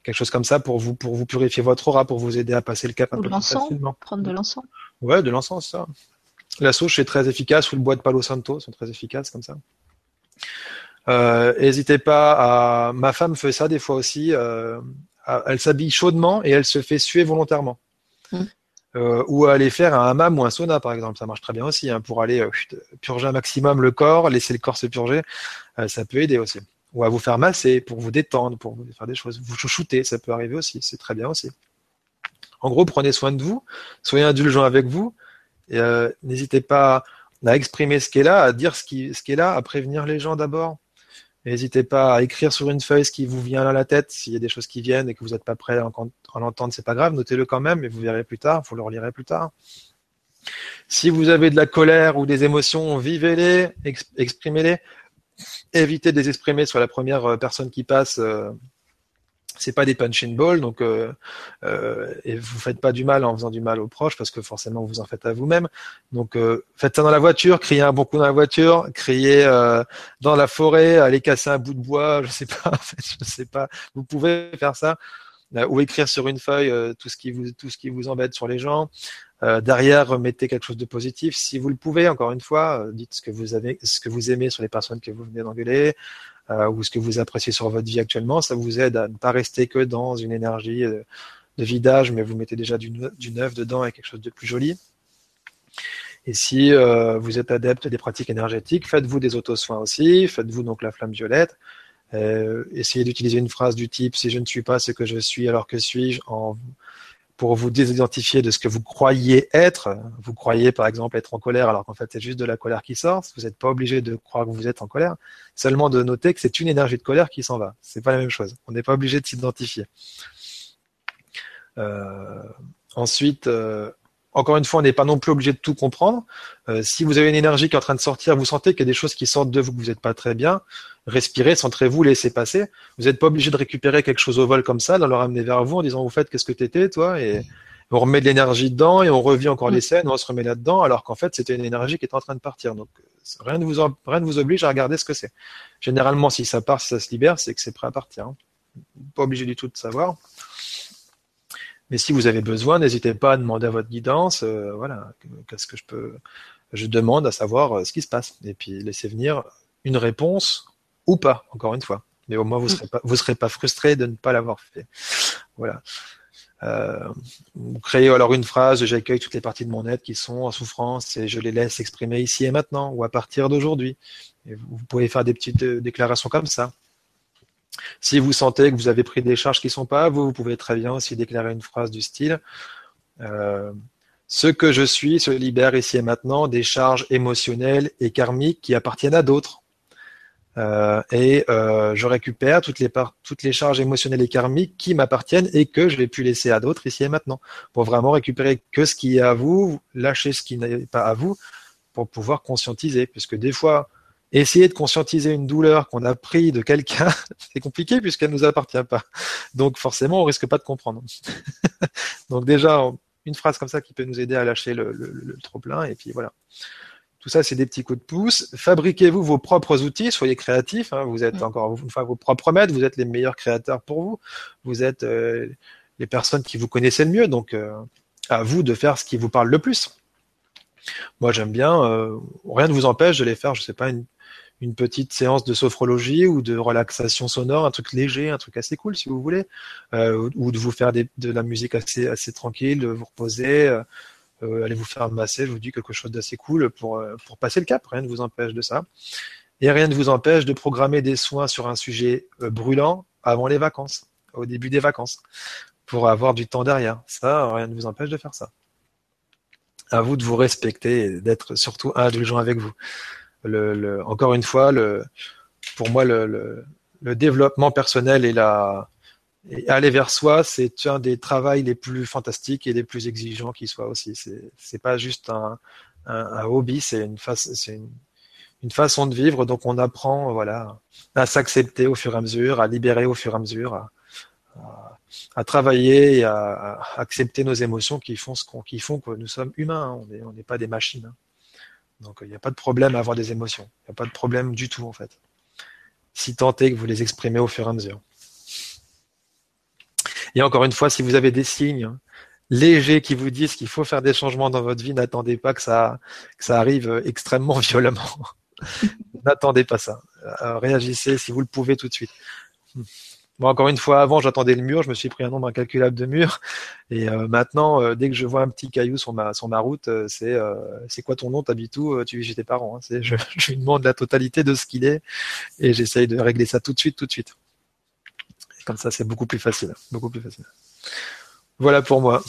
quelque chose comme ça pour vous pour vous purifier votre aura, pour vous aider à passer le cap un Ou peu de plus l'encens, facilement. prendre de l'encens. Ouais, de l'encens, ça. La sauge est très efficace, ou le bois de Palo Santo sont très efficaces comme ça. Euh, N'hésitez pas à. Ma femme fait ça des fois aussi. Euh, Elle s'habille chaudement et elle se fait suer volontairement. Mm. Euh, ou à aller faire un hammam ou un sauna, par exemple. Ça marche très bien aussi hein, pour aller euh, purger un maximum le corps, laisser le corps se purger. Euh, ça peut aider aussi. Ou à vous faire masser pour vous détendre, pour vous faire des choses. Vous chouchouter, ça peut arriver aussi. C'est très bien aussi. En gros, prenez soin de vous, soyez indulgents avec vous. Euh, n'hésitez pas à exprimer ce qui est là, à dire ce qui, ce qui est là, à prévenir les gens d'abord. N'hésitez pas à écrire sur une feuille ce qui vous vient à la tête. S'il y a des choses qui viennent et que vous n'êtes pas prêt à, en- l'entendre, c'est pas grave, notez-le quand même et vous verrez plus tard, vous le relirez plus tard. Si vous avez de la colère ou des émotions, vivez-les, ex- exprimez-les. Évitez de les exprimer sur la première euh, personne qui passe. euh, c'est pas des punching balls, donc euh, euh, et vous faites pas du mal en faisant du mal aux proches parce que forcément vous en faites à vous-même. Donc euh, faites ça dans la voiture, criez un bon coup dans la voiture, criez euh, dans la forêt, allez casser un bout de bois, je sais pas, je sais pas. Vous pouvez faire ça euh, ou écrire sur une feuille euh, tout ce qui vous tout ce qui vous embête sur les gens. Derrière, mettez quelque chose de positif si vous le pouvez. Encore une fois, dites ce que vous avez, ce que vous aimez sur les personnes que vous venez d'engueuler ou ce que vous appréciez sur votre vie actuellement. Ça vous aide à ne pas rester que dans une énergie euh, de vidage, mais vous mettez déjà du neuf dedans et quelque chose de plus joli. Et si euh, vous êtes adepte des pratiques énergétiques, faites-vous des auto-soins aussi, faites-vous donc la flamme violette. Euh, essayez d'utiliser une phrase du type si je ne suis pas ce que je suis, alors que suis-je? en pour vous désidentifier de ce que vous croyez être. Vous croyez par exemple être en colère alors qu'en fait c'est juste de la colère qui sort. Vous n'êtes pas obligé de croire que vous êtes en colère, seulement de noter que c'est une énergie de colère qui s'en va. C'est pas la même chose. On n'est pas obligé de s'identifier. Euh, ensuite, euh, encore une fois, on n'est pas non plus obligé de tout comprendre. Euh, si vous avez une énergie qui est en train de sortir, vous sentez qu'il y a des choses qui sortent de vous que vous n'êtes pas très bien, respirez, centrez-vous, laissez passer. Vous n'êtes pas obligé de récupérer quelque chose au vol comme ça, de le ramener vers vous en disant, vous faites qu'est-ce que t'étais, toi, et on remet de l'énergie dedans et on revit encore les scènes, on se remet là-dedans, alors qu'en fait, c'était une énergie qui était en train de partir. Donc, rien ne vous, en- rien ne vous oblige à regarder ce que c'est. Généralement, si ça part, si ça se libère, c'est que c'est prêt à partir. hein. Pas obligé du tout de savoir. Mais si vous avez besoin, n'hésitez pas à demander à votre guidance, euh, voilà, que- qu'est-ce que je peux, je demande à savoir euh, ce qui se passe. Et puis laissez venir une réponse ou pas, encore une fois. Mais au moins vous serez pas, vous serez pas frustré de ne pas l'avoir fait. Voilà. Euh, vous créez alors une phrase, j'accueille toutes les parties de mon être qui sont en souffrance et je les laisse exprimer ici et maintenant ou à partir d'aujourd'hui. Vous, pouvez faire des petites déclarations comme ça. Si vous sentez que vous avez pris des charges qui sont pas à vous, vous pouvez très bien aussi déclarer une phrase du style euh, Ce que je suis se libère ici et maintenant des charges émotionnelles et karmiques qui appartiennent à d'autres. Euh, et euh, je récupère toutes les, par- toutes les charges émotionnelles et karmiques qui m'appartiennent et que je vais pu laisser à d'autres ici et maintenant. Pour vraiment récupérer que ce qui est à vous, lâcher ce qui n'est pas à vous, pour pouvoir conscientiser, puisque des fois, essayer de conscientiser une douleur qu'on a pris de quelqu'un, c'est compliqué puisqu'elle nous appartient pas. Donc forcément, on risque pas de comprendre. Donc déjà, une phrase comme ça qui peut nous aider à lâcher le, le trop plein, et puis voilà. Tout ça, c'est des petits coups de pouce. Fabriquez-vous vos propres outils, soyez créatifs. Hein. vous êtes encore enfin, vos propres maîtres, vous êtes les meilleurs créateurs pour vous. Vous êtes euh, les personnes qui vous connaissez le mieux, donc euh, à vous de faire ce qui vous parle le plus. Moi, j'aime bien. Euh, rien ne vous empêche de les faire. Je sais pas une, une petite séance de sophrologie ou de relaxation sonore, un truc léger, un truc assez cool si vous voulez, ou de vous faire de la musique assez assez tranquille, vous reposer euh, allez vous faire masser, je vous dis quelque chose d'assez cool pour, euh, pour passer le cap, rien ne vous empêche de ça. Et rien ne vous empêche de programmer des soins sur un sujet euh, brûlant avant les vacances, au début des vacances, pour avoir du temps derrière. Ça, rien ne vous empêche de faire ça. À vous de vous respecter et d'être surtout indulgent avec vous. Encore une fois, pour moi, le, développement personnel et aller vers soi, c'est un des travaux les plus fantastiques et les plus exigeants qui soient aussi. C'est, pas juste un, hobby, c'est une, façon de vivre. Donc on apprend, à s'accepter au fur et à mesure, à libérer au fur et à mesure, à, travailler et à, accepter nos émotions qui font ce qui font que nous sommes humains. On n'est pas des machines. Hein. Donc il n'y a pas de problème à avoir des émotions. Il n'y a pas de problème du tout en fait. Si tant est que vous les exprimez au fur et à mesure. Et encore une fois, si vous avez des signes légers qui vous disent qu'il faut faire des changements dans votre vie, n'attendez pas que ça, arrive extrêmement violemment. n'attendez pas ça. Euh, réagissez si vous le pouvez tout de suite. Moi, encore une fois, avant, j'attendais le mur, je me suis pris un nombre incalculable de murs. Et euh, maintenant, euh, dès que je vois un petit caillou sur ma, route, c'est c'est quoi ton nom, t'habites où, tu vis chez tes parents. Hein. je, je lui demande la totalité de ce qu'il est et j'essaye de régler ça tout de suite, tout de suite. Comme ça, c'est beaucoup plus facile. Beaucoup plus facile. Voilà pour moi.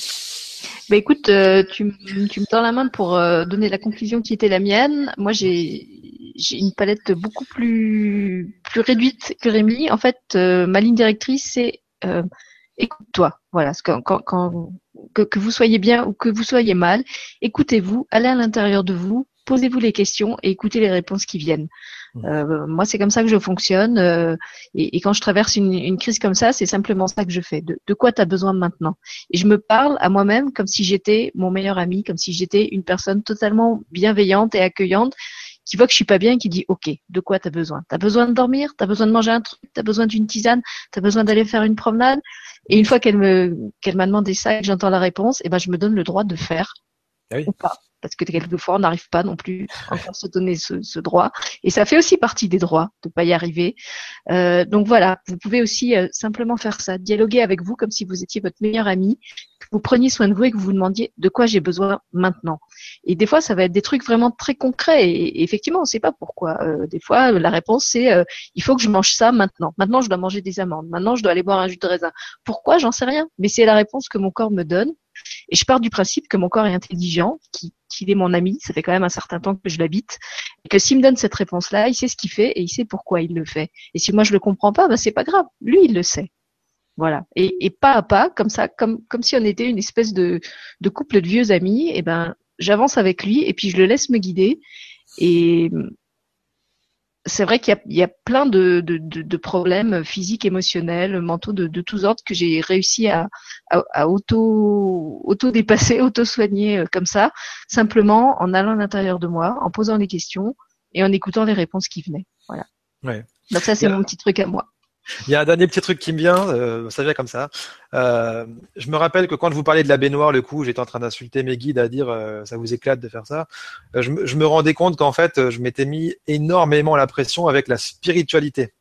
Bah écoute, euh, tu, tu, me tends la main pour euh, donner la conclusion qui était la mienne. Moi, j'ai une palette beaucoup plus plus réduite que Rémi. En fait, euh, ma ligne directrice, c'est écoute-toi. Voilà, quand, quand que, que, vous soyez bien ou que vous soyez mal, écoutez-vous, allez à l'intérieur de vous, posez-vous les questions et écoutez les réponses qui viennent. Euh, moi, c'est comme ça que je fonctionne. Euh, et, et, quand je traverse une, une crise comme ça, c'est simplement ça que je fais. De, de quoi tu as besoin maintenant? Et je me parle à moi-même comme si j'étais mon meilleur ami, comme si j'étais une personne totalement bienveillante et accueillante qui voit que je suis pas bien et qui dit OK, de quoi tu as besoin? Tu as besoin de dormir? Tu as besoin de manger un truc? Tu as besoin d'une tisane? Tu as besoin d'aller faire une promenade? Et une fois qu'elle me qu'elle m'a demandé ça et que j'entends la réponse, et eh ben je me donne le droit de faire ah ou pas parce que quelquefois on n'arrive pas non plus à se donner ce, droit. Et ça fait aussi partie des droits de pas y arriver. Euh, donc voilà, vous pouvez aussi euh, simplement faire ça, dialoguer avec vous comme si vous étiez votre meilleur ami, que vous preniez soin de vous et que vous vous demandiez de quoi j'ai besoin maintenant. Et des fois, ça va être des trucs vraiment très concrets. Et, effectivement, on ne sait pas pourquoi. Euh, des fois, la réponse c'est il faut que je mange ça maintenant. Maintenant, je dois manger des amandes. Maintenant, je dois aller boire un jus de raisin. Pourquoi? J'en sais rien. Mais c'est la réponse que mon corps me donne. Et je pars du principe que mon corps est intelligent, qu'il est mon ami, ça fait quand même un certain temps que je l'habite, et que s'il me donne cette réponse-là, il sait ce qu'il fait et il sait pourquoi il le fait. Et si moi je le comprends pas, ben c'est pas grave, lui il le sait. Voilà. Et, pas à pas, comme ça, comme comme si on était une espèce de, de couple de vieux amis, et ben j'avance avec lui et puis je le laisse me guider. Et c'est vrai qu'il y, y a, plein de, de, de, problèmes physiques, émotionnels, mentaux de, de tous ordres que j'ai réussi à, à, à, auto, auto dépasser, auto soigner euh, comme ça, simplement en allant à l'intérieur de moi, en posant des questions et en écoutant les réponses qui venaient. Voilà. Ouais. Donc ça c'est mon petit truc à moi. Il y a un dernier petit truc qui me vient, euh, ça vient comme ça. Euh, je me rappelle que quand je vous parlais de la baignoire, le coup, j'étais en train d'insulter mes guides à dire euh, ça vous éclate de faire ça. Euh, je, me, je, me rendais compte qu'en fait, je m'étais mis énormément la pression avec la spiritualité.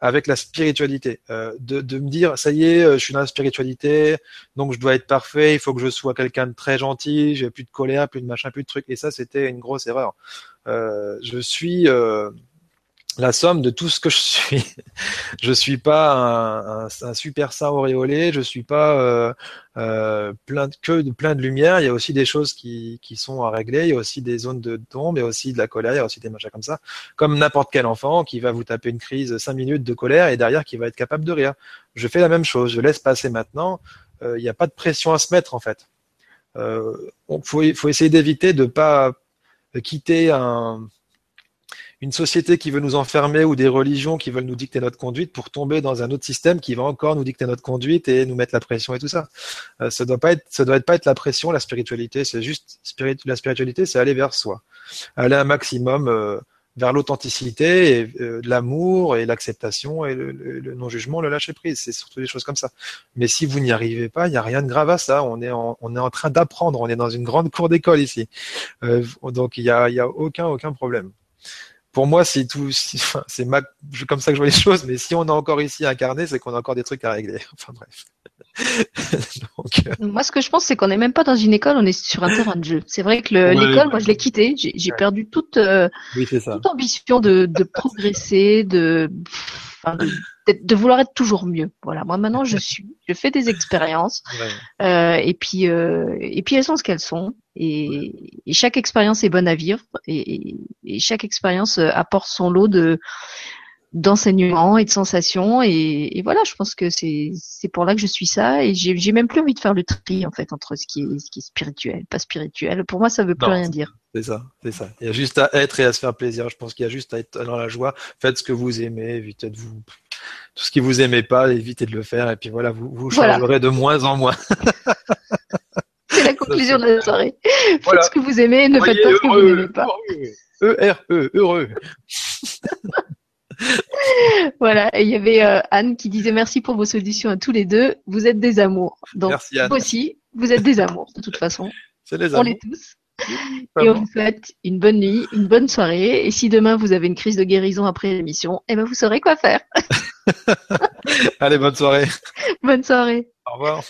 Avec la spiritualité. Euh, de, de, me dire ça y est, je suis dans la spiritualité, donc je dois être parfait, il faut que je sois quelqu'un de très gentil, j'ai plus de colère, plus de machin, plus de trucs. Et ça, c'était une grosse erreur. je suis la somme de tout ce que je suis. je suis pas un, super saint auréolé, je suis pas euh, euh, plein de, que de plein de lumière. Il y a aussi des choses qui, qui sont à régler. Il y a aussi des zones de tombe, il y a aussi de la colère, il y a aussi des machins comme ça. Comme n'importe quel enfant qui va vous taper une crise cinq minutes de colère et derrière qui va être capable de rire. Je fais la même chose. Je laisse passer maintenant. Euh, il n'y a pas de pression à se mettre en fait. Euh, faut, faut essayer d'éviter de pas quitter un, une société qui veut nous enfermer ou des religions qui veulent nous dicter notre conduite pour tomber dans un autre système qui va encore nous dicter notre conduite et nous mettre la pression et tout ça. Euh, ça doit pas être, ça doit pas être la pression, la spiritualité. C'est juste la spiritualité, c'est aller vers soi, aller un maximum euh, vers l'authenticité et euh, l'amour et l'acceptation et le, non-jugement, le lâcher prise. C'est surtout des choses comme ça. Mais si vous n'y arrivez pas, il n'y a rien de grave à ça. On est en, on est en train d'apprendre. On est dans une grande cour d'école ici. donc il y a, y a aucun aucun problème pour moi, c'est tout, c'est comme ça que je vois les choses, mais si on est encore ici incarné, c'est qu'on a encore des trucs à régler. Enfin bref. Euh, moi, ce que je pense, c'est qu'on n'est même pas dans une école, on est sur un terrain de jeu. C'est vrai que l'école, moi, je l'ai quitté. J'ai perdu toute, euh, toute ambition de, de progresser, de, enfin, de de vouloir être toujours mieux. Voilà, moi maintenant je suis, je fais des expériences. Euh, et puis euh, et puis elles sont ce qu'elles sont. Et, et, chaque expérience est bonne à vivre. Et, et chaque expérience euh, apporte son lot de d'enseignements et de sensations et, et, voilà je pense que c'est c'est pour là que je suis ça. Et j'ai même plus envie de faire le tri en fait entre ce qui est ce qui est spirituel pas spirituel. Pour moi ça veut plus rien dire. c'est ça c'est ça. Il y a juste à être et à se faire plaisir. Je pense qu'il y a juste à être dans la joie. Faites ce que vous aimez évitez de vous tout ce qui vous aimez pas, évitez de le faire. Et puis voilà, vous vous changerez de moins en moins. C'est la conclusion de la soirée. Faites ce que vous aimez, ne faites pas ce que vous n'aimez pas. E-R-E, heureux. voilà, et il y avait euh, Anne qui disait merci pour vos solutions à tous les deux. Vous êtes des amours. Donc, merci Anne. vous aussi, vous êtes des amours de toute façon. C'est les amours. On l'est tous. Et on vous souhaite une bonne nuit, une bonne soirée. Et si demain vous avez une crise de guérison après l'émission, eh ben vous saurez quoi faire. Allez, bonne soirée. Bonne soirée. Au revoir.